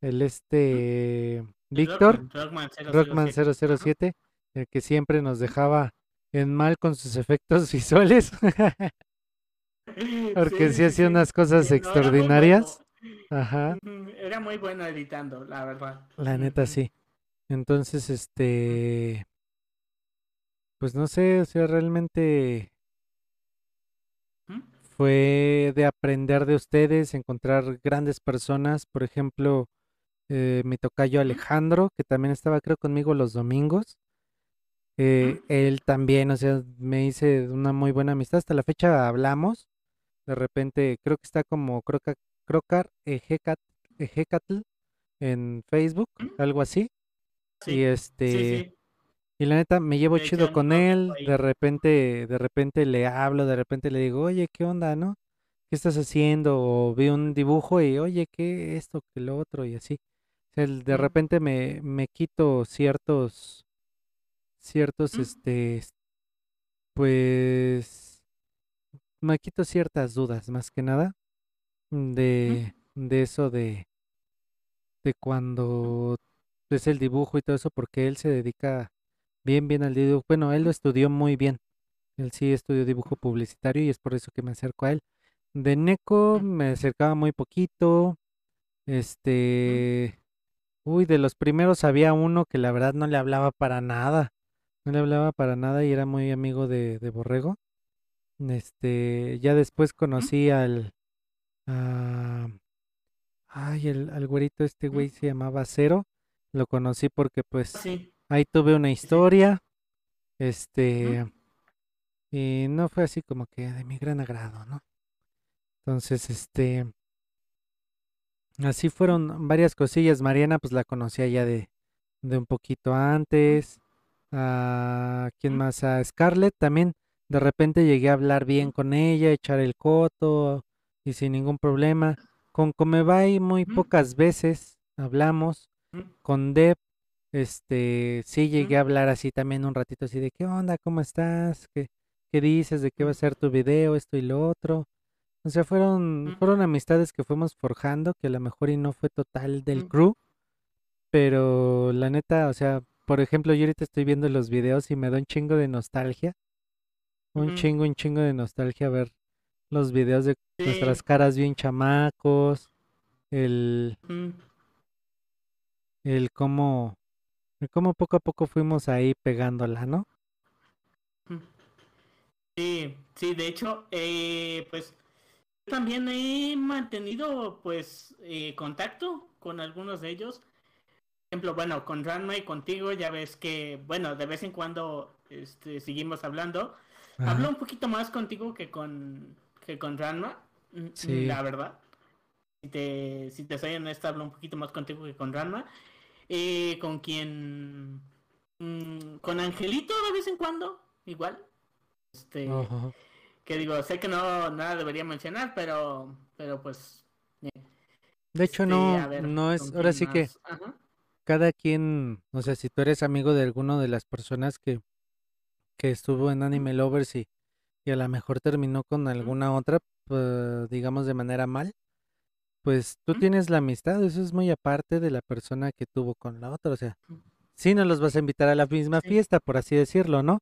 el este Víctor, Rockman, Rockman Rockman 007. Ajá. 007, el que siempre nos ¿Mm? dejaba en mal con sus efectos visuales, porque Sí, hacía sí. unas cosas Sí, no, extraordinarias. Ajá, Era muy bueno editando, la verdad. la neta sí. Entonces, este, pues no sé, o sea, realmente ujú, fue de aprender de ustedes, encontrar grandes personas, por ejemplo, eh, mi tocayo Alejandro, que también estaba creo conmigo los domingos, eh, ujú, él también, o sea, me hice una muy buena amistad, hasta la fecha hablamos, de repente creo que está como Croca, Crocar Ejecat- Ejecatl en Facebook, ujú. algo así, y Sí, este... sí. Y la neta, me llevo chido con él, de repente, de repente le hablo, de repente le digo, oye, ¿qué onda, no? ¿Qué estás haciendo? O vi un dibujo y, oye, ¿qué esto, qué lo otro? Y así. El- de repente me, me quito ciertos, ciertos, este, pues, me quito ciertas dudas, más que nada, mm, de, de eso de, de cuando es el dibujo y todo eso, porque él se dedica bien, bien al dibujo. Bueno, él lo estudió muy bien. Él sí estudió dibujo publicitario y es por eso que me acerco a él. De Neko me acercaba muy poquito. Este, uy, de los primeros había uno que la verdad no le hablaba para nada. No le hablaba para nada y era muy amigo de, de Borrego. Este, ya después conocí al, a- ay, el, al güerito este ujú. güey se llamaba Cero. Lo conocí porque pues Sí, ahí tuve una historia. Este, y no fue así como que de mi gran agrado, ¿no? Entonces, este, así fueron varias cosillas. Mariana, pues la conocía ya de, de un poquito antes. ¿A quién ujú, más? A Scarlett también. De repente llegué a hablar bien con ella, echar el coto y sin ningún problema. Con Comebay muy pocas veces hablamos. Con Deb, este, sí llegué a hablar así también un ratito así de, ¿qué onda? ¿Cómo estás? ¿Qué, qué dices? ¿De qué va a ser tu video? Esto y lo otro. O sea, fueron, fueron amistades que fuimos forjando, que a lo mejor y no fue total del crew, pero la neta, o sea, por ejemplo, yo ahorita estoy viendo los videos y me da un chingo de nostalgia, un chingo, un chingo de nostalgia ver los videos de nuestras caras bien chamacos, el, el cómo, el cómo poco a poco fuimos ahí pegándola, ¿no? Sí, sí, de hecho, eh, pues también he mantenido pues eh, contacto con algunos de ellos. Por ejemplo, bueno, con Ranma y contigo ya ves que, bueno, de vez en cuando este, seguimos hablando. Hablo Ajá, un poquito más contigo que con, que con Ranma, mm, mm, sí, la verdad. Si te, si te soy honesto, hablo un poquito más contigo que con Ranma. Eh, con quien... mm, con Angelito de vez en cuando, igual. Este, ojo, que digo, sé que no nada debería mencionar, pero pero pues eh, De hecho, no, ver, no es, ¿con ahora sí que? Ajá. cada quien, o sea, si tú eres amigo de alguno de las personas que, que estuvo en Anime Lovers y, y a lo mejor terminó con alguna otra, pues, digamos de manera mal, pues tú tienes la amistad, eso es muy aparte de la persona que tuvo con la otra, o sea, sí no los vas a invitar a la misma Sí. fiesta, por así decirlo, ¿no?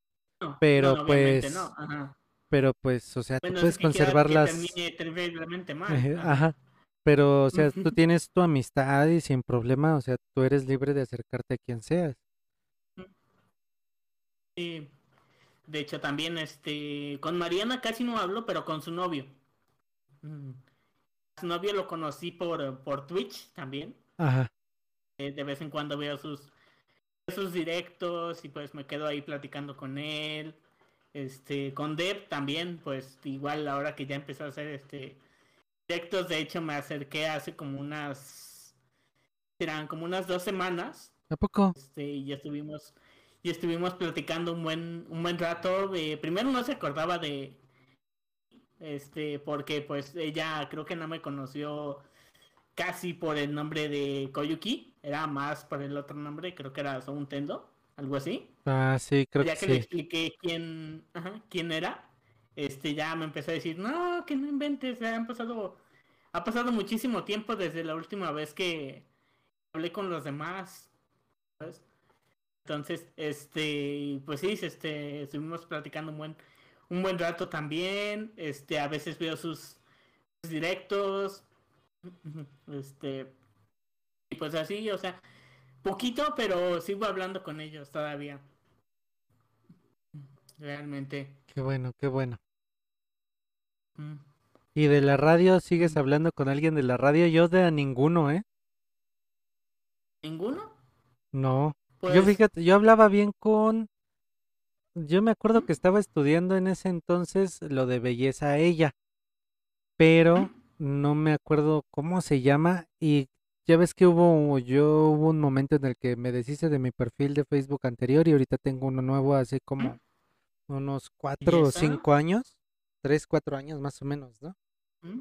Pero no, obviamente no. pues, Ajá. Pero pues, o sea, tú Bueno, eso puedes que conservar que las, termine terriblemente mal. Ejé, Ajá. Pero, o sea, tú tienes tu amistad y sin problema, o sea, tú eres libre de acercarte a quien seas. Sí. De hecho, también este con Mariana casi no hablo, pero con su novio. Mm. Su novio lo conocí por, por Twitch también. Ajá. Eh, de vez en cuando veo sus, sus directos y pues me quedo ahí platicando con él. Este, con Deb también, pues igual ahora que ya empezó a hacer este directos, de hecho me acerqué hace como unas, serán como unas dos semanas, ¿A poco? este, y ya estuvimos, y estuvimos platicando un buen, un buen rato. Eh, primero no se acordaba de, este, porque pues ella creo que no me conoció casi por el nombre de Koyuki, era más por el otro nombre, creo que era Tendo, algo así. Ah, sí, creo que Ya que le sí. expliqué quién, ajá, quién era, este ya me empezó a decir, no, que no inventes, han pasado, ha pasado muchísimo tiempo desde la última vez que hablé con los demás, ¿sabes? Entonces, este, pues sí, este, estuvimos platicando un buen, un buen rato también, este, a veces veo sus, sus directos, este, y pues así, o sea, poquito, pero sigo hablando con ellos todavía, realmente. Qué bueno, qué bueno. Mm. ¿Y de la radio sigues Mm. hablando con alguien de la radio? Yo de a ninguno, ¿eh? ¿Ninguno? No. Yo Pues, fíjate, yo hablaba bien con... Yo me acuerdo mm, que estaba estudiando en ese entonces lo de belleza a ella, mm, pero no me acuerdo cómo se llama y ya ves que hubo, yo hubo un momento en el que me deshice de mi perfil de Facebook anterior y ahorita tengo uno nuevo hace mm, como unos ¿y cuatro o cinco años, tres, cuatro años más o menos, ¿no? Mm.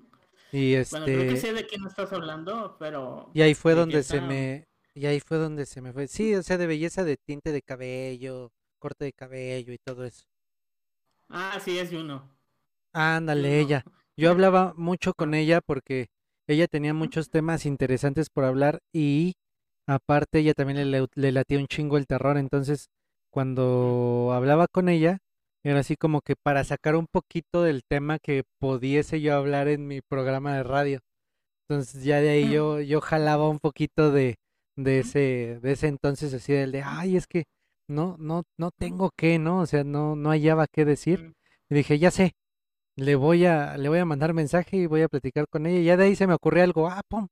Y Bueno, creo que este, sé de quién estás hablando, pero y ahí fue donde se me, y ahí fue donde se me fue. Sí, o sea, de belleza de tinte de cabello, corte de cabello y todo eso. Ah, sí, es Juno. Ándale, Juno. ella. Yo hablaba mucho con Ah, ella porque ella tenía muchos temas interesantes por hablar y aparte ella también le, le latía un chingo el terror. Entonces, cuando hablaba con ella, era así como que para sacar un poquito del tema que pudiese yo hablar en mi programa de radio. Entonces ya de ahí mm, yo, yo jalaba un poquito de, de ese, de ese entonces así del de, ay, es que no, no, no tengo qué, ¿no? O sea, no, no hallaba qué decir. mm, Y dije, ya sé. Le voy a, le voy a mandar mensaje y voy a platicar con ella. Y ya de ahí se me ocurrió algo, ah, pum.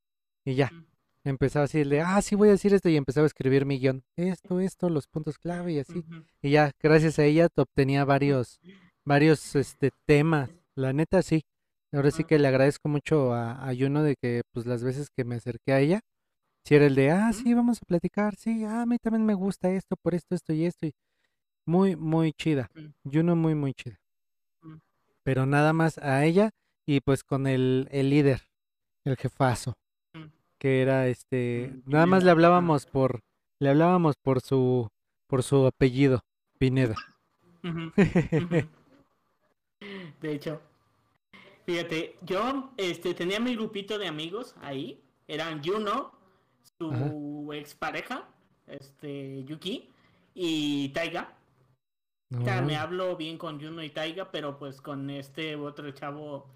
Y ya, mm, empezaba así de, ah, sí voy a decir esto. Y empezaba a escribir mi guion. Esto, esto, los puntos clave y así. Y ya, gracias a ella te obtenía varios, varios, este, temas. La neta, sí. Ahora sí ah, que le agradezco mucho a, a Juno de que, pues, las veces que me acerqué a ella, si era el de, ah, sí, vamos a platicar. Sí, ah, a mí también me gusta esto, por esto, esto y esto. Y muy, muy chida. Juno muy, muy chida mm, pero nada más a ella y pues con el, el líder, el jefazo, que era este, mm, nada más le hablábamos por, le hablábamos por su, por su apellido, Pineda. De hecho, fíjate, yo este, tenía mi grupito de amigos ahí. Eran Juno, Ajá. su expareja, este, Yuki, y Taiga. sea, me No, hablo bien con Juno y Taiga, pero pues con este otro chavo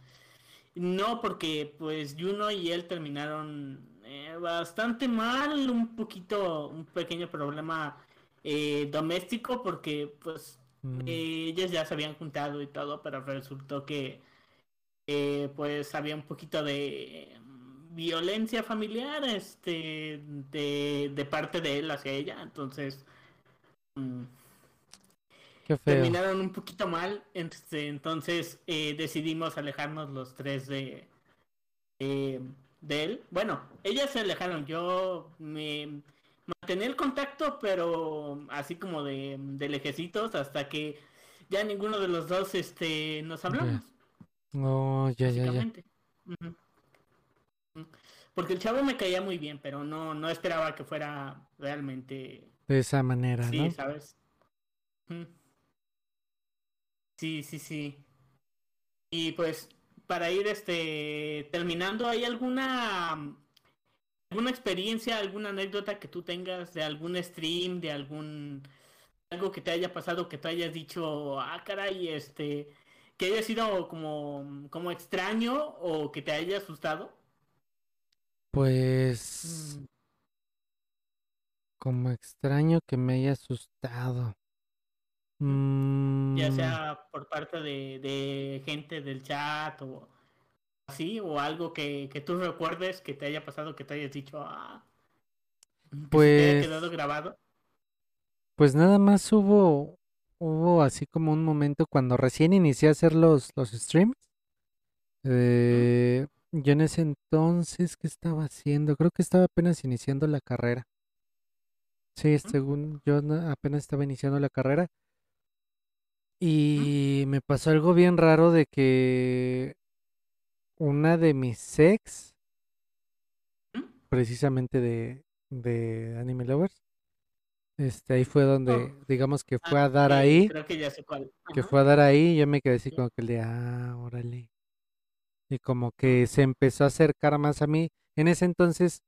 no, porque pues Juno y él terminaron bastante mal, un poquito, un pequeño problema eh, doméstico, porque pues mm, eh, ellos ya se habían juntado y todo, pero resultó que eh, pues había un poquito de mm, violencia familiar este de, de parte de él hacia ella, entonces mm, qué feo. terminaron un poquito mal, este, entonces decidimos alejarnos los tres de, de él. Bueno, ellas se alejaron, yo me mantenía el contacto, pero así como de, de lejecitos hasta que ya ninguno de los dos este, nos hablamos. Oh, ya, ya, ya. Porque el chavo me caía muy bien, pero no, no esperaba que fuera realmente... De esa manera, Sí, ¿no? ¿sabes? Sí, sí, sí. Y pues, para ir este terminando, ¿hay alguna alguna experiencia, alguna anécdota que tú tengas de algún stream, de algún algo que te haya pasado, que te hayas dicho, ah, caray, este, que haya sido como, como extraño o que te haya asustado? Pues Mm, como extraño que me haya asustado. Ya Mm, sea por parte de, de gente del chat o así, o algo que, que tú recuerdes que te haya pasado, que te hayas dicho, ah, que se te haya quedado pues, grabado. pues nada más hubo, hubo así como un momento cuando recién inicié a hacer los, los streams. Eh, yo en ese entonces, ¿qué estaba haciendo? Creo que estaba apenas iniciando la carrera. Sí, según yo na- apenas estaba iniciando la carrera. Y me pasó algo bien raro de que una de mis ex, ¿Mm? precisamente de, de Anime Lovers, este, ahí fue donde, Oh, digamos que ah, fue a dar ahí, creo que ya sé cuál. que fue a dar ahí, y yo me quedé así sí. como que el de, ah, órale. Y como que ¿Mm? se empezó a acercar más a mí. En ese entonces,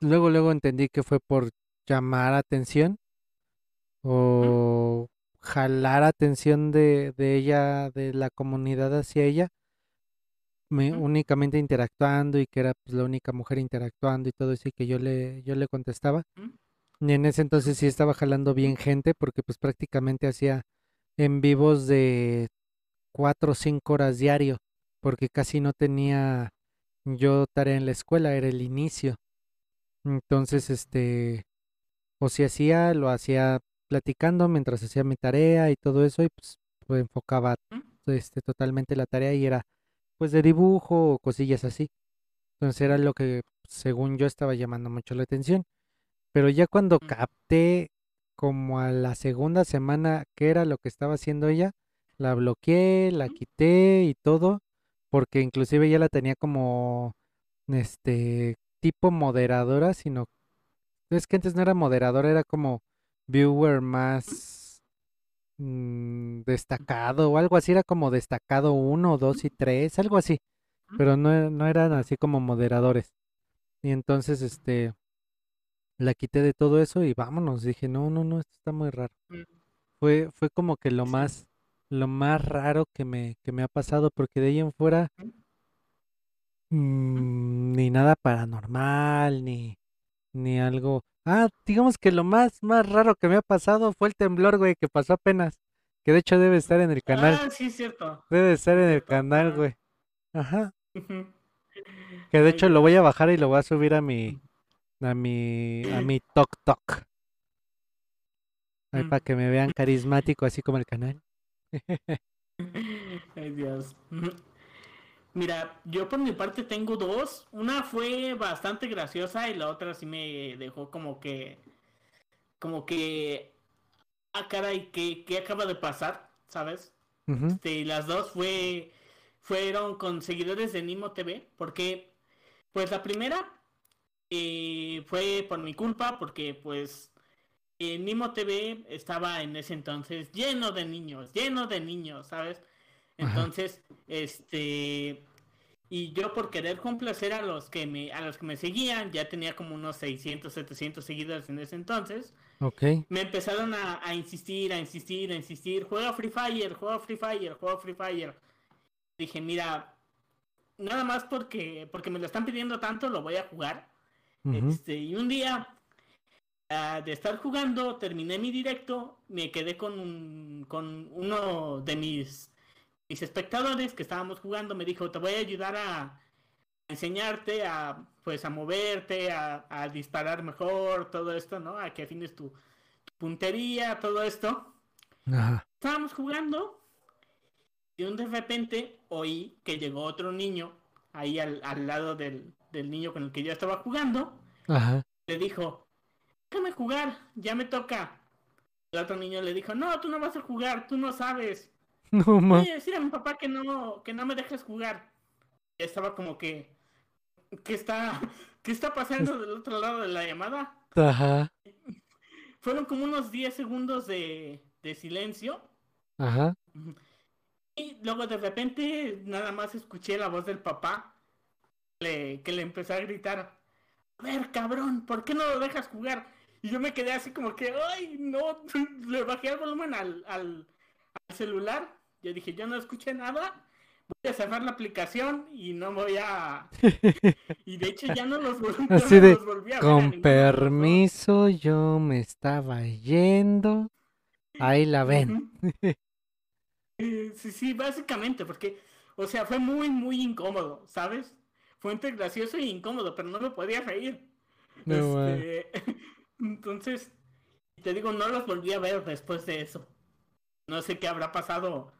luego, luego entendí que fue por llamar atención o jalar atención de, de ella, de la comunidad hacia ella, me, únicamente interactuando y que era pues, la única mujer interactuando y todo eso y que yo le, yo le contestaba. ¿Mm? Y en ese entonces sí estaba jalando bien gente porque pues prácticamente hacía en vivos de cuatro o cinco horas diario porque casi no tenía yo tarea en la escuela, era el inicio. Entonces, este, o si hacía, lo hacía platicando mientras hacía mi tarea y todo eso y pues, pues, enfocaba este, totalmente la tarea y era pues de dibujo o cosillas así. Entonces era lo que según yo estaba llamando mucho la atención. Pero ya cuando capté como a la segunda semana qué era lo que estaba haciendo ella, la bloqueé, la quité y todo, porque inclusive ya la tenía como este tipo moderadora, sino es que antes no era moderadora, era como viewer más mm, destacado o algo así, era como destacado uno, dos y tres, algo así, pero no, e- no eran así como moderadores. Y entonces, este, la quité de todo eso y vámonos. Dije, no, no, no, esto está muy raro. ¿Mm? Fue, fue como que lo más, lo más raro que me, que me ha pasado, porque de ahí en fuera, mm, ni nada paranormal, ni, ni algo. Ah, digamos que lo más, más raro que me ha pasado fue el temblor, güey, que pasó apenas. Que de hecho debe estar en el canal. Ah, sí, cierto. Debe estar en el canal, güey. Ajá. Que de hecho lo voy a bajar y lo voy a subir a mi, a mi, a mi Tok Tok. Ahí Mm. para que me vean carismático, así como el canal. Ay, Dios. Mira, yo por mi parte tengo dos. Una fue bastante graciosa y la otra sí me dejó como que, como que, ah, caray, ¿qué, qué acaba de pasar? ¿Sabes? Este, y las dos fue, fueron con seguidores de Nimo TV, porque, pues la primera eh, fue por mi culpa, porque pues eh, Nimo TV estaba en ese entonces lleno de niños, lleno de niños, ¿sabes? Ajá. Entonces, este, y yo por querer complacer a los que me, a los que me seguían, ya tenía como unos 600, 700 seguidores en ese entonces, Ok. me empezaron a, a insistir, a insistir, a insistir, juega Free Fire, juega Free Fire, juega Free Fire. Dije, mira, nada más porque, porque me lo están pidiendo tanto, lo voy a jugar. Este, y un día uh, de estar jugando, terminé mi directo, me quedé con, un, con uno de mis, mis espectadores que estábamos jugando, me dijo, te voy a ayudar a enseñarte a, pues, a moverte, a, a disparar mejor, todo esto, ¿no? A que afines tu, tu puntería, todo esto. Ajá. Estábamos jugando y de repente oí que llegó otro niño ahí al, al lado del, del, niño con el que yo estaba jugando. Ajá. Le dijo, déjame jugar, ya me toca. El otro niño le dijo, no, tú no vas a jugar, tú no sabes. No Voy ma. a decir a mi papá que no, que no me dejes jugar. Y estaba como que, ¿qué está, qué está pasando del otro lado de la llamada? Ajá, Fueron como unos 10 segundos de, de silencio. ajá. Y luego de repente nada más escuché la voz del papá le- que le empezó a gritar, a ver cabrón, ¿por qué no lo dejas jugar? Y yo me quedé así como que, ay, no, le bajé el volumen al, al, al celular. Yo dije, yo no escuché nada, voy a cerrar la aplicación y no voy a... Y de hecho ya no los, vol- ya Así no de, los volví a Con permiso, yo me estaba yendo. Ahí la ven. Sí, sí, básicamente, porque, o sea, fue muy, muy incómodo, ¿sabes? Fue entre gracioso y incómodo, pero no me podía reír. No. Este, entonces, te digo, no los volví a ver después de eso. No sé qué habrá pasado.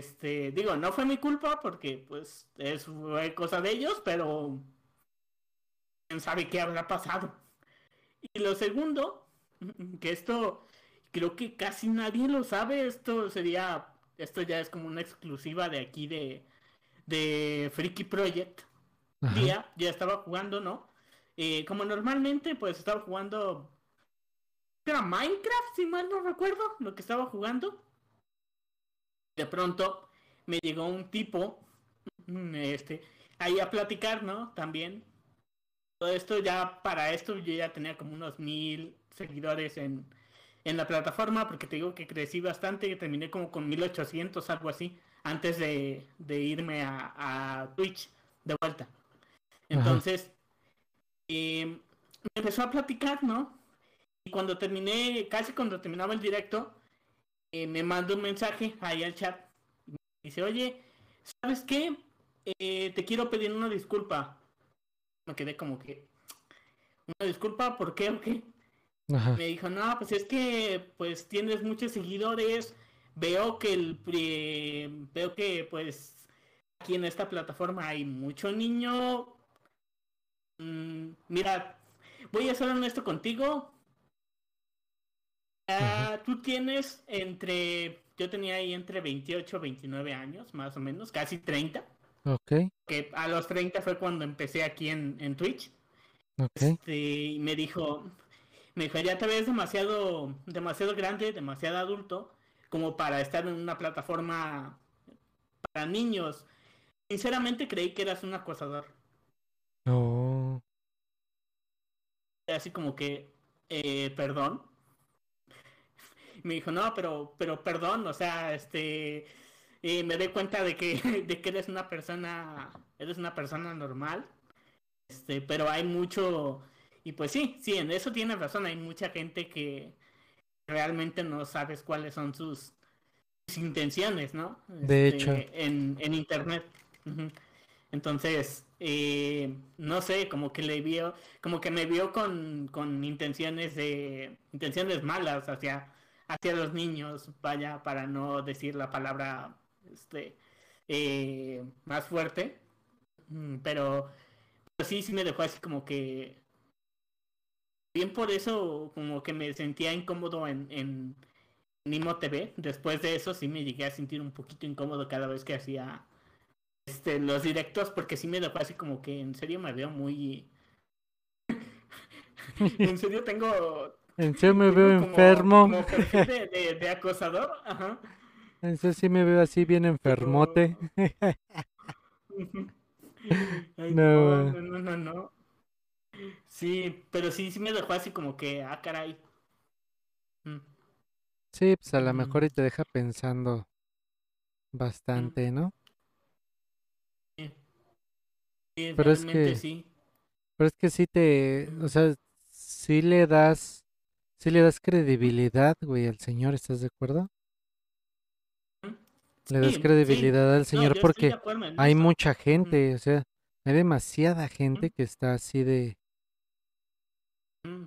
Este, digo, no fue mi culpa porque, pues, es fue cosa de ellos, pero quién sabe qué habrá pasado. Y lo segundo, que esto creo que casi nadie lo sabe, esto sería, esto ya es como una exclusiva de aquí de, de Freaky Project. Ajá. Día, ya estaba jugando, ¿no? Eh, como normalmente, pues estaba jugando. Era Minecraft, si mal no recuerdo, lo que estaba jugando. De pronto me llegó un tipo, mm, este, ahí a platicar, ¿no? También. Todo esto ya, para esto yo ya tenía como unos mil seguidores en, en la plataforma, porque te digo que crecí bastante, que terminé como con 1800, algo así, antes de, de irme a, a Twitch de vuelta. Entonces, eh, me empezó a platicar, ¿no? Y cuando terminé, casi cuando terminaba el directo, eh, me mandó un mensaje ahí al chat. Dice, oye, ¿sabes qué? Eh, te quiero pedir una disculpa. Me quedé como que, ¿una disculpa? ¿Por qué o qué? Ajá. Me dijo, no, pues es que pues tienes muchos seguidores, veo que el eh, veo que pues aquí en esta plataforma hay mucho niño. Mm, mira, voy a ser honesto contigo. Ah, tú tienes entre, yo tenía ahí entre 28 y 29 años, más o menos, casi 30. Ok, Que a los 30 fue cuando empecé aquí en, en Twitch. ok. Este, y me dijo, me dijo, ya te ves demasiado, demasiado grande, demasiado adulto, como para estar en una plataforma para niños. Sinceramente creí que eras un acosador. No. Así como que, eh, perdón. Me dijo, no, pero, pero perdón, o sea, este, eh, me doy cuenta de que, de que eres una persona, eres una persona normal. Este, pero hay mucho, y pues sí, sí, en eso tienes razón, hay mucha gente que realmente no sabes cuáles son sus, sus intenciones, ¿no? De Este, hecho. En, en internet. Entonces, eh, no sé, como que le vio, como que me vio con, con intenciones de, intenciones malas hacia, hacia los niños, vaya, para no decir la palabra, este, eh, más fuerte. Mm, Pero, pero sí, sí me dejó así como que, bien por eso, como que me sentía incómodo en, en Nimo TV. Después de eso sí me llegué a sentir un poquito incómodo cada vez que hacía este, los directos porque sí me dejó así como que en serio me veo muy... en serio tengo... En serio me veo como- enfermo. Como perfil de, de- de acosador. Ajá. En serio sí me veo así bien enfermote. Ay, No, no, no, no. Sí, pero sí, sí me dejó así como que, ah, caray. Mm, Sí, pues a lo Mm. mejor y te deja pensando bastante, ¿no? sí. Sí, Pero es que- sí. Pero es que sí te, o sea, sí le das, sí le das credibilidad, güey, al señor, ¿estás de acuerdo? Le das sí. credibilidad al señor porque hay eso. mucha gente, o sea, hay demasiada gente que está así de, Mm.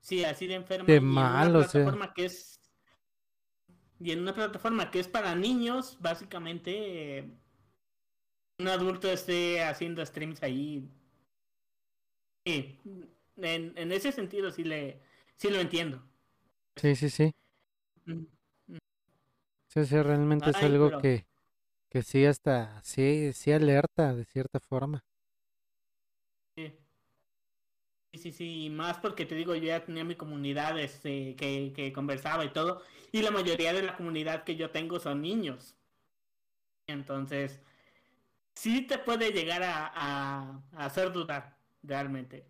Sí, así de enferma. De y en una o sea. plataforma que es. Y en una plataforma que es para niños, básicamente. eh, un adulto esté haciendo streams ahí. Sí, en, en ese sentido sí le sí lo entiendo. sí, sí, sí, Mm. sí, sí, realmente es algo pero- que, que sí hasta, sí, sí alerta de cierta forma. Sí. Sí, sí, más porque te digo, yo ya tenía mi comunidad este, que, que conversaba y todo, y la mayoría de la comunidad que yo tengo son niños. Entonces, sí te puede llegar a, a, a hacer dudar, realmente.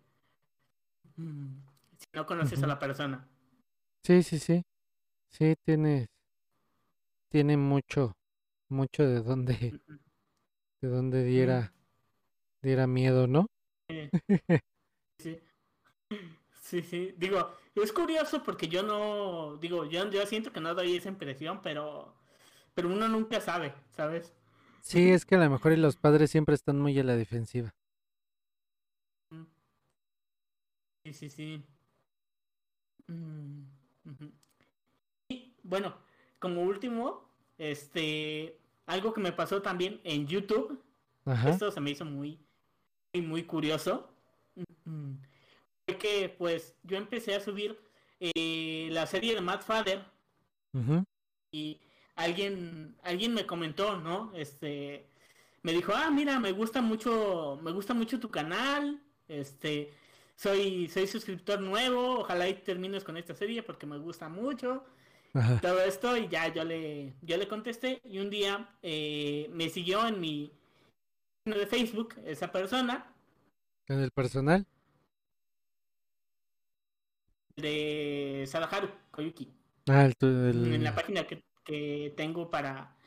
Mm, no conoces a la persona. Sí, sí, sí. Sí, tienes, tiene mucho, mucho de dónde, Ujú. de dónde Mm, diera, diera miedo, ¿no? sí, sí, sí. Digo, es curioso porque yo no, digo, yo, yo siento que no doy esa impresión, pero, pero uno nunca sabe, ¿sabes? Sí, es que a lo mejor y los padres siempre están muy a la defensiva. Sí, sí, sí. Mm. Y bueno, como último, este, algo que me pasó también en YouTube, Ajá, esto se me hizo muy, muy, muy curioso, mm, fue que pues yo empecé a subir eh, la serie de Mad Father y alguien, alguien me comentó, ¿no? Este, me dijo, ah, mira, me gusta mucho, me gusta mucho tu canal, este, soy, soy suscriptor nuevo, ojalá y termines con esta serie porque me gusta mucho. ajá. todo esto y ya yo le, yo le contesté y un día eh, me siguió en mi de Facebook esa persona ¿Con el personal? de Sadaharu Koyuki Ah, el, en la página que, que tengo para,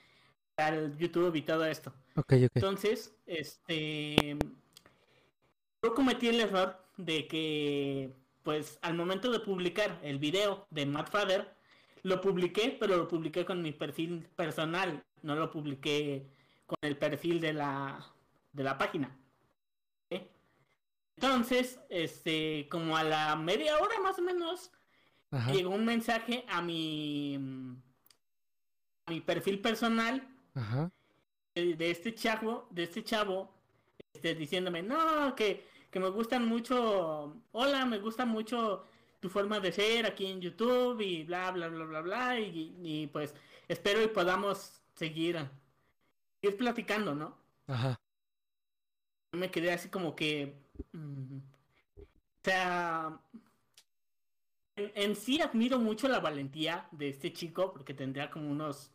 para el YouTube y todo esto. Ok, ok. Entonces, este, yo cometí el error de que, pues, al momento de publicar el video de Mad Father, lo publiqué, pero lo publiqué con mi perfil personal, no lo publiqué con el perfil de la, de la página. ¿eh? Entonces, este, como a la media hora más o menos, Ajá, llegó un mensaje a mi, a mi perfil personal ajá, de, de este chavo, de este chavo, este, diciéndome, no, que, que me gustan mucho, hola, me gusta mucho tu forma de ser aquí en YouTube y bla, bla, bla, bla, bla, y, y pues espero y podamos seguir, ir platicando, ¿no? ajá. Me quedé así como que, mm, o sea, en, en sí admiro mucho la valentía de este chico, porque tendría como unos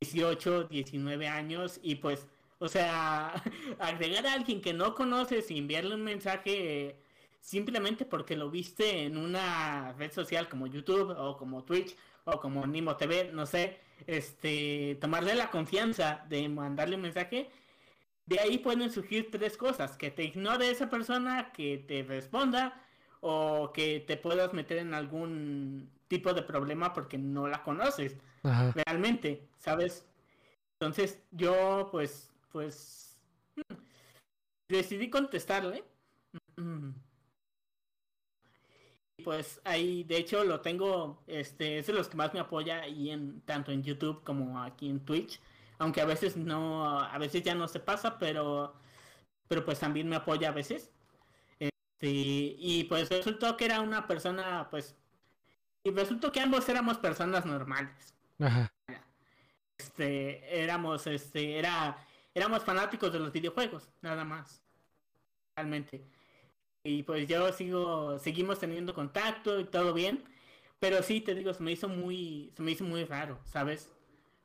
18, 19 años y pues, o sea, agregar a alguien que no conoces y enviarle un mensaje simplemente porque lo viste en una red social como YouTube o como Twitch o como Nimo TV, no sé, este, tomarle la confianza de mandarle un mensaje, de ahí pueden surgir tres cosas, que te ignore esa persona, que te responda o que te puedas meter en algún tipo de problema porque no la conoces Ajá. realmente, ¿sabes? Entonces yo pues pues decidí contestarle. Y pues ahí de hecho lo tengo, este, es de los que más me apoya y en tanto en YouTube como aquí en Twitch, aunque a veces no, a veces ya no se pasa, pero pero pues también me apoya a veces. Este, y pues resultó que era una persona, pues, y resultó que ambos éramos personas normales. Ajá. Este, éramos, este, era, éramos fanáticos de los videojuegos, nada más, realmente. Y pues yo sigo, seguimos teniendo contacto y todo bien, pero sí, te digo, se me hizo muy, se me hizo muy raro, ¿sabes?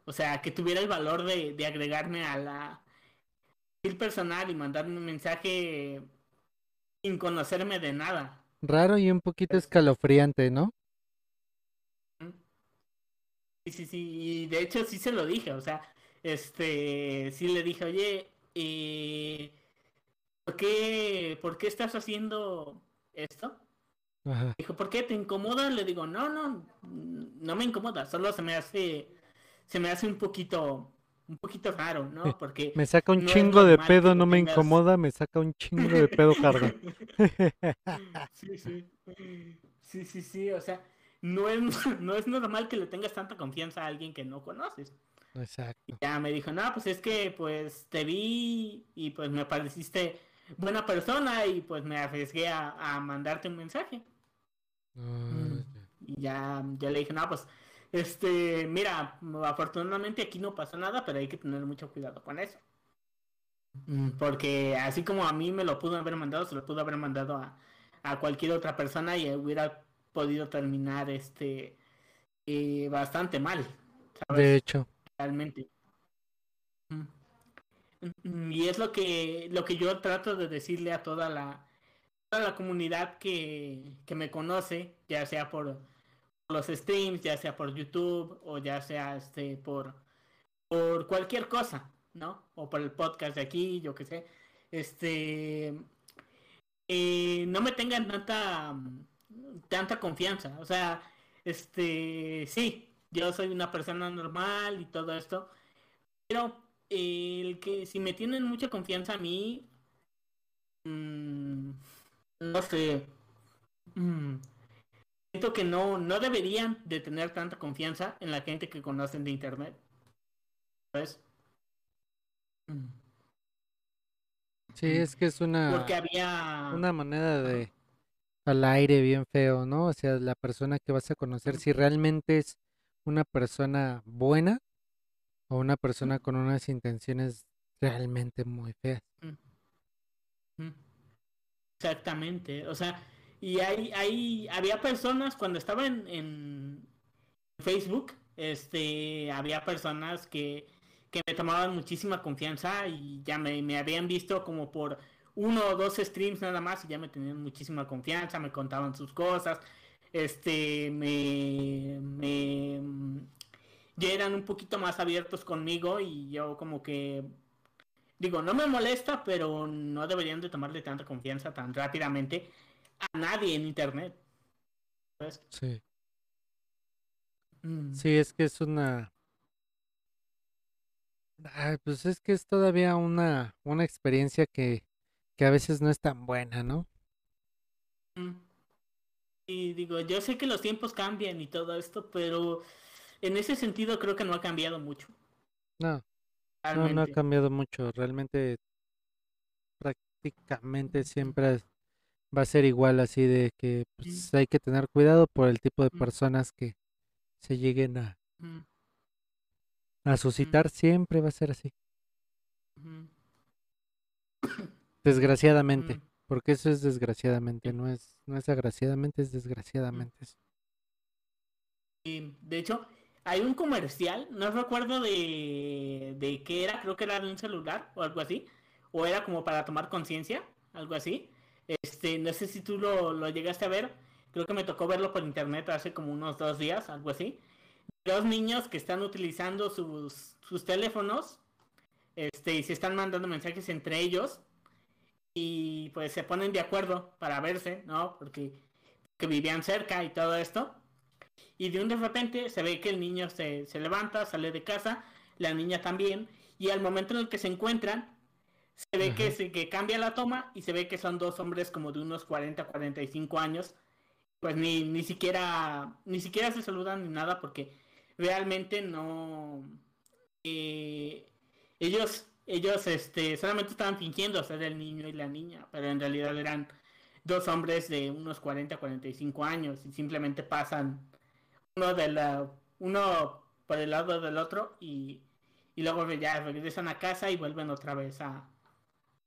O sea, que tuviera el valor de, de agregarme a la perfil personal y mandarme un mensaje sin conocerme de nada. Raro y un poquito ¿sabes? escalofriante, ¿no? Sí, sí, sí, y de hecho sí se lo dije, o sea, este, sí le dije, oye, eh, ¿por qué, ¿por qué estás haciendo esto? Ajá. Dijo, ¿por qué te incomoda? Le digo, no, no, no me incomoda, solo se me hace, se me hace un poquito, un poquito raro, ¿no? Porque Me saca un no chingo de pedo, no me tengas... incomoda, me saca un chingo de pedo carga. Sí, sí, sí, sí, sí, o sea, no es, no es normal que le tengas tanta confianza a alguien que no conoces. Y Exacto. ya me dijo, no, pues es que pues te vi y pues me pareciste buena persona y pues me arriesgué a, a mandarte un mensaje. Mm. Ah, Y ya, ya le dije, no, pues, este, mira, afortunadamente aquí no pasa nada, pero hay que tener mucho cuidado con eso. Mm, porque así como a mí me lo pudo haber mandado, se lo pudo haber mandado a, a cualquier otra persona y hubiera podido terminar este eh, bastante mal. ¿sabes? De hecho. Realmente. Y es lo que, lo que yo trato de decirle a toda la, toda la comunidad que, que me conoce, ya sea por los streams, ya sea por YouTube o ya sea este por, por cualquier cosa, ¿no? O por el podcast de aquí, yo qué sé. Este eh, no me tengan tanta tanta confianza. O sea, este sí, yo soy una persona normal y todo esto. Pero el que si me tienen mucha confianza a mí, mmm, no sé. Mmm, siento que no, no deberían de tener tanta confianza en la gente que conocen de internet. ¿Sabes? Sí, es que es una, Porque había... una manera de al aire bien feo, ¿no? O sea, la persona que vas a conocer, si realmente es una persona buena o una persona con unas intenciones realmente muy feas. Exactamente, o sea, y hay, hay, había personas cuando estaba en, en Facebook, este, había personas que, que me tomaban muchísima confianza y ya me, me habían visto como por uno o dos streams nada más y ya me tenían muchísima confianza, me contaban sus cosas, este, me, me, ya eran un poquito más abiertos conmigo y yo como que digo, no me molesta, pero no deberían de tomarle tanta confianza tan rápidamente a nadie en internet. Sí. Mm. Sí, es que es una... pues es que es todavía una, una experiencia que, que a veces no es tan buena, ¿no? Mm. Y digo, yo sé que los tiempos cambian y todo esto, pero en ese sentido creo que no ha cambiado mucho. No, no, no ha cambiado mucho. Realmente, prácticamente siempre va a ser igual, así de que pues, hay que tener cuidado por el tipo de personas que se lleguen a, a suscitar. Siempre va a ser así. Desgraciadamente, porque eso es desgraciadamente, no es, no es agraciadamente, es desgraciadamente. Y de hecho, hay un comercial, no recuerdo de, de qué era, creo que era de un celular o algo así, o era como para tomar conciencia, algo así. Este, no sé si tú lo, lo llegaste a ver, creo que me tocó verlo por internet hace como unos dos días, algo así. Dos niños que están utilizando sus, sus teléfonos, este, y se están mandando mensajes entre ellos y pues se ponen de acuerdo para verse, ¿no? Porque que vivían cerca y todo esto. Y de un de repente se ve que el niño se, se levanta, sale de casa, la niña también, y al momento en el que se encuentran, se ve que, se, que cambia la toma y se ve que son dos hombres como de unos 40, 45 años. Pues ni, ni siquiera ni siquiera se saludan ni nada porque realmente no eh, ellos ellos este, solamente estaban fingiendo ser el niño y la niña, pero en realidad eran dos hombres de unos 40, 45 años y simplemente pasan uno de la uno por el lado del otro y, y luego ya regresan a casa y vuelven otra vez a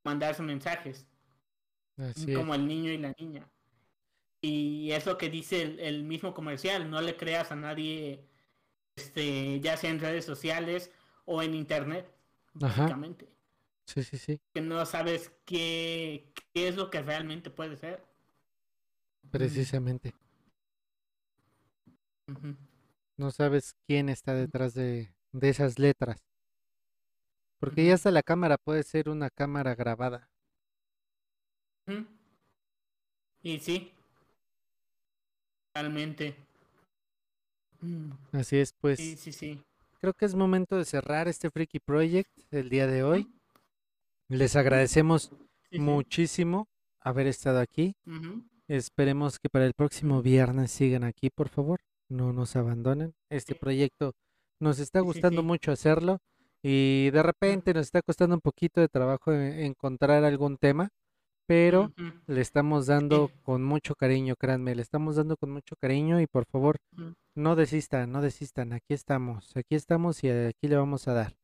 mandarse mensajes. como el niño y la niña. Y es lo que dice el, el, mismo comercial, no le creas a nadie, este, ya sea en redes sociales o en internet básicamente. Sí, sí, sí. Que no sabes qué, qué es lo que realmente puede ser. Precisamente. No sabes quién está detrás de, de esas letras. Porque ya hasta la cámara puede ser una cámara grabada. Y sí. Realmente. Así es, pues. Sí, sí, sí creo que es momento de cerrar este Freaky Project el día de hoy. Les agradecemos muchísimo haber estado aquí. Esperemos que para el próximo viernes sigan aquí, por favor. No nos abandonen. Este proyecto nos está gustando mucho hacerlo y de repente nos está costando un poquito de trabajo e-, encontrar algún tema, pero le estamos dando con mucho cariño, créanme, le estamos dando con mucho cariño y por favor no desistan, no desistan, aquí estamos, aquí estamos y aquí le vamos a dar.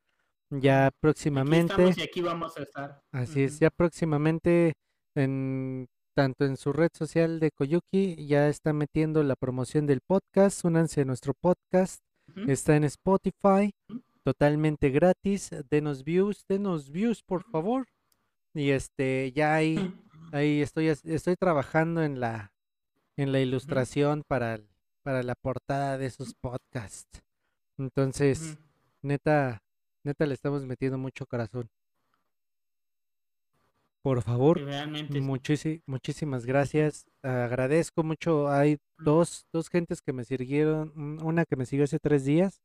Ya próximamente. y aquí vamos a estar. Así es, ya próximamente en tanto en su red social de Koyuki ya está metiendo la promoción del podcast. Únanse a nuestro podcast. Está en Spotify, totalmente gratis. Denos views, denos views, por favor. Y este, ya ahí, ahí estoy, estoy trabajando en la, en la ilustración para, para la portada de esos podcasts. Entonces, neta, neta le estamos metiendo mucho corazón. Por favor, muchísimas gracias. Agradezco mucho. Hay dos, dos gentes que me siguieron. Una que me siguió hace tres días.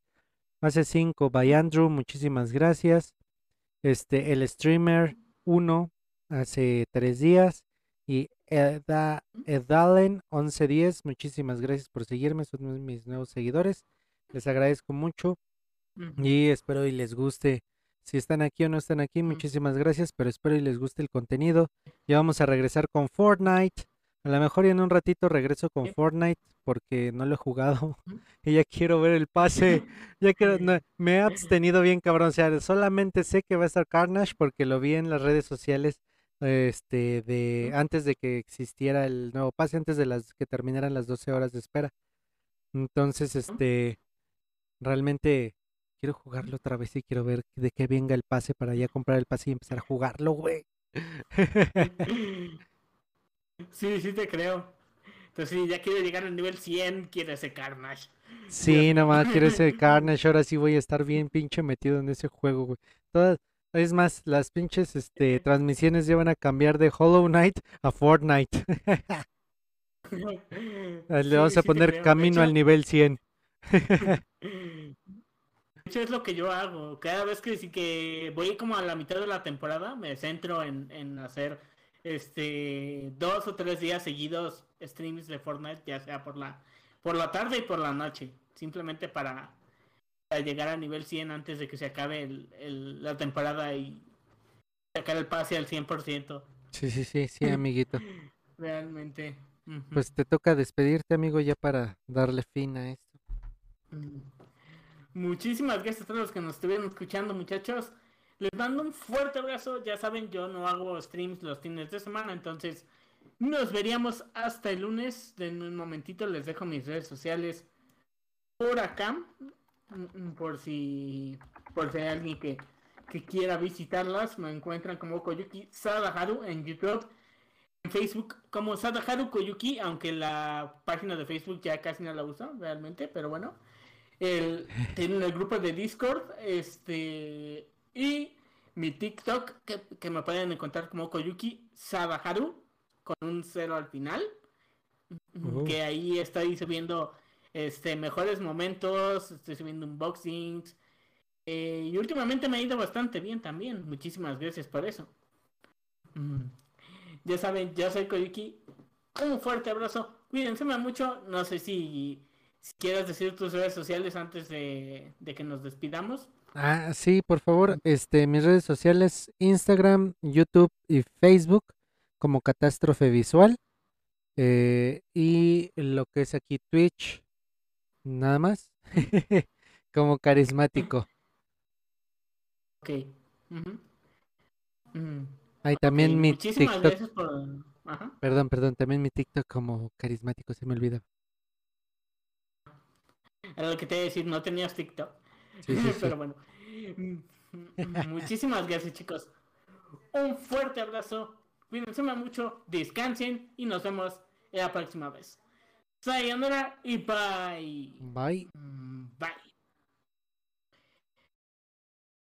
Hace cinco, by Andrew, muchísimas gracias. Este, el streamer uno hace tres días. Y Eda, Edalen 1110, muchísimas gracias por seguirme. Son mis nuevos seguidores. Les agradezco mucho. Y espero y les guste si están aquí o no están aquí, muchísimas gracias, pero espero y les guste el contenido. Ya vamos a regresar con Fortnite. A lo mejor en un ratito regreso con Fortnite porque no lo he jugado y ya quiero ver el pase. Ya quiero, me he abstenido bien cabrón, o sea, solamente sé que va a estar Carnage porque lo vi en las redes sociales este de antes de que existiera el nuevo pase, antes de las que terminaran las 12 horas de espera. Entonces, este realmente quiero jugarlo otra vez y quiero ver de qué venga el pase para ya comprar el pase y empezar a jugarlo, güey. Sí, sí te creo. Entonces, sí, ya quiero llegar al nivel 100, quiero ese Carnage. Sí, nomás quiero ese Carnage. Ahora sí voy a estar bien pinche metido en ese juego, güey. Todas, es más, las pinches este, transmisiones ya van a cambiar de Hollow Knight a Fortnite. Le vamos a poner camino al nivel 100. es lo que yo hago. Cada vez que, que voy como a la mitad de la temporada, me centro en, hacer este dos o tres días seguidos streams de Fortnite, ya sea por la por la tarde y por la noche, simplemente para, llegar a nivel 100 antes de que se acabe el, la temporada y sacar el pase al 100%. Sí, sí, sí, sí, amiguito. Realmente. Pues te toca despedirte, amigo, ya para darle fin a esto. Mm. Muchísimas gracias a todos los que nos estuvieron escuchando, muchachos. Les mando un fuerte abrazo. Ya saben, yo no hago streams los fines de semana, entonces nos veríamos hasta el lunes. En un momentito les dejo mis redes sociales por acá, por si por si hay alguien que, que quiera visitarlas. Me encuentran como Koyuki Sadaharu en YouTube. En Facebook como Sadaharu Koyuki, aunque la página de Facebook ya casi no la uso realmente, pero bueno el, en el grupo de Discord, este, y mi TikTok, que, me pueden encontrar como Koyuki Sabaharu, con un cero al final, oh. que ahí estoy subiendo este, mejores momentos, estoy subiendo unboxings, eh, y últimamente me ha ido bastante bien también, muchísimas gracias por eso. Ya saben, yo soy Koyuki, un fuerte abrazo, cuídense mucho, no sé si si quieres decir tus redes sociales antes de, que nos despidamos. Ah, sí, por favor. Este, mis redes sociales, Instagram, YouTube y Facebook, como Catástrofe Visual. Eh, y lo que es aquí Twitch, nada más, como carismático. Ok. Hay también mi TikTok. Perdón, perdón, también mi TikTok como carismático, se me olvida. Era lo que te iba a decir, no tenías TikTok. Pero bueno. Muchísimas gracias, chicos. Un fuerte abrazo. Cuídense mucho, descansen y nos vemos la próxima vez. Sayonara y bye. Bye. Mm, bye.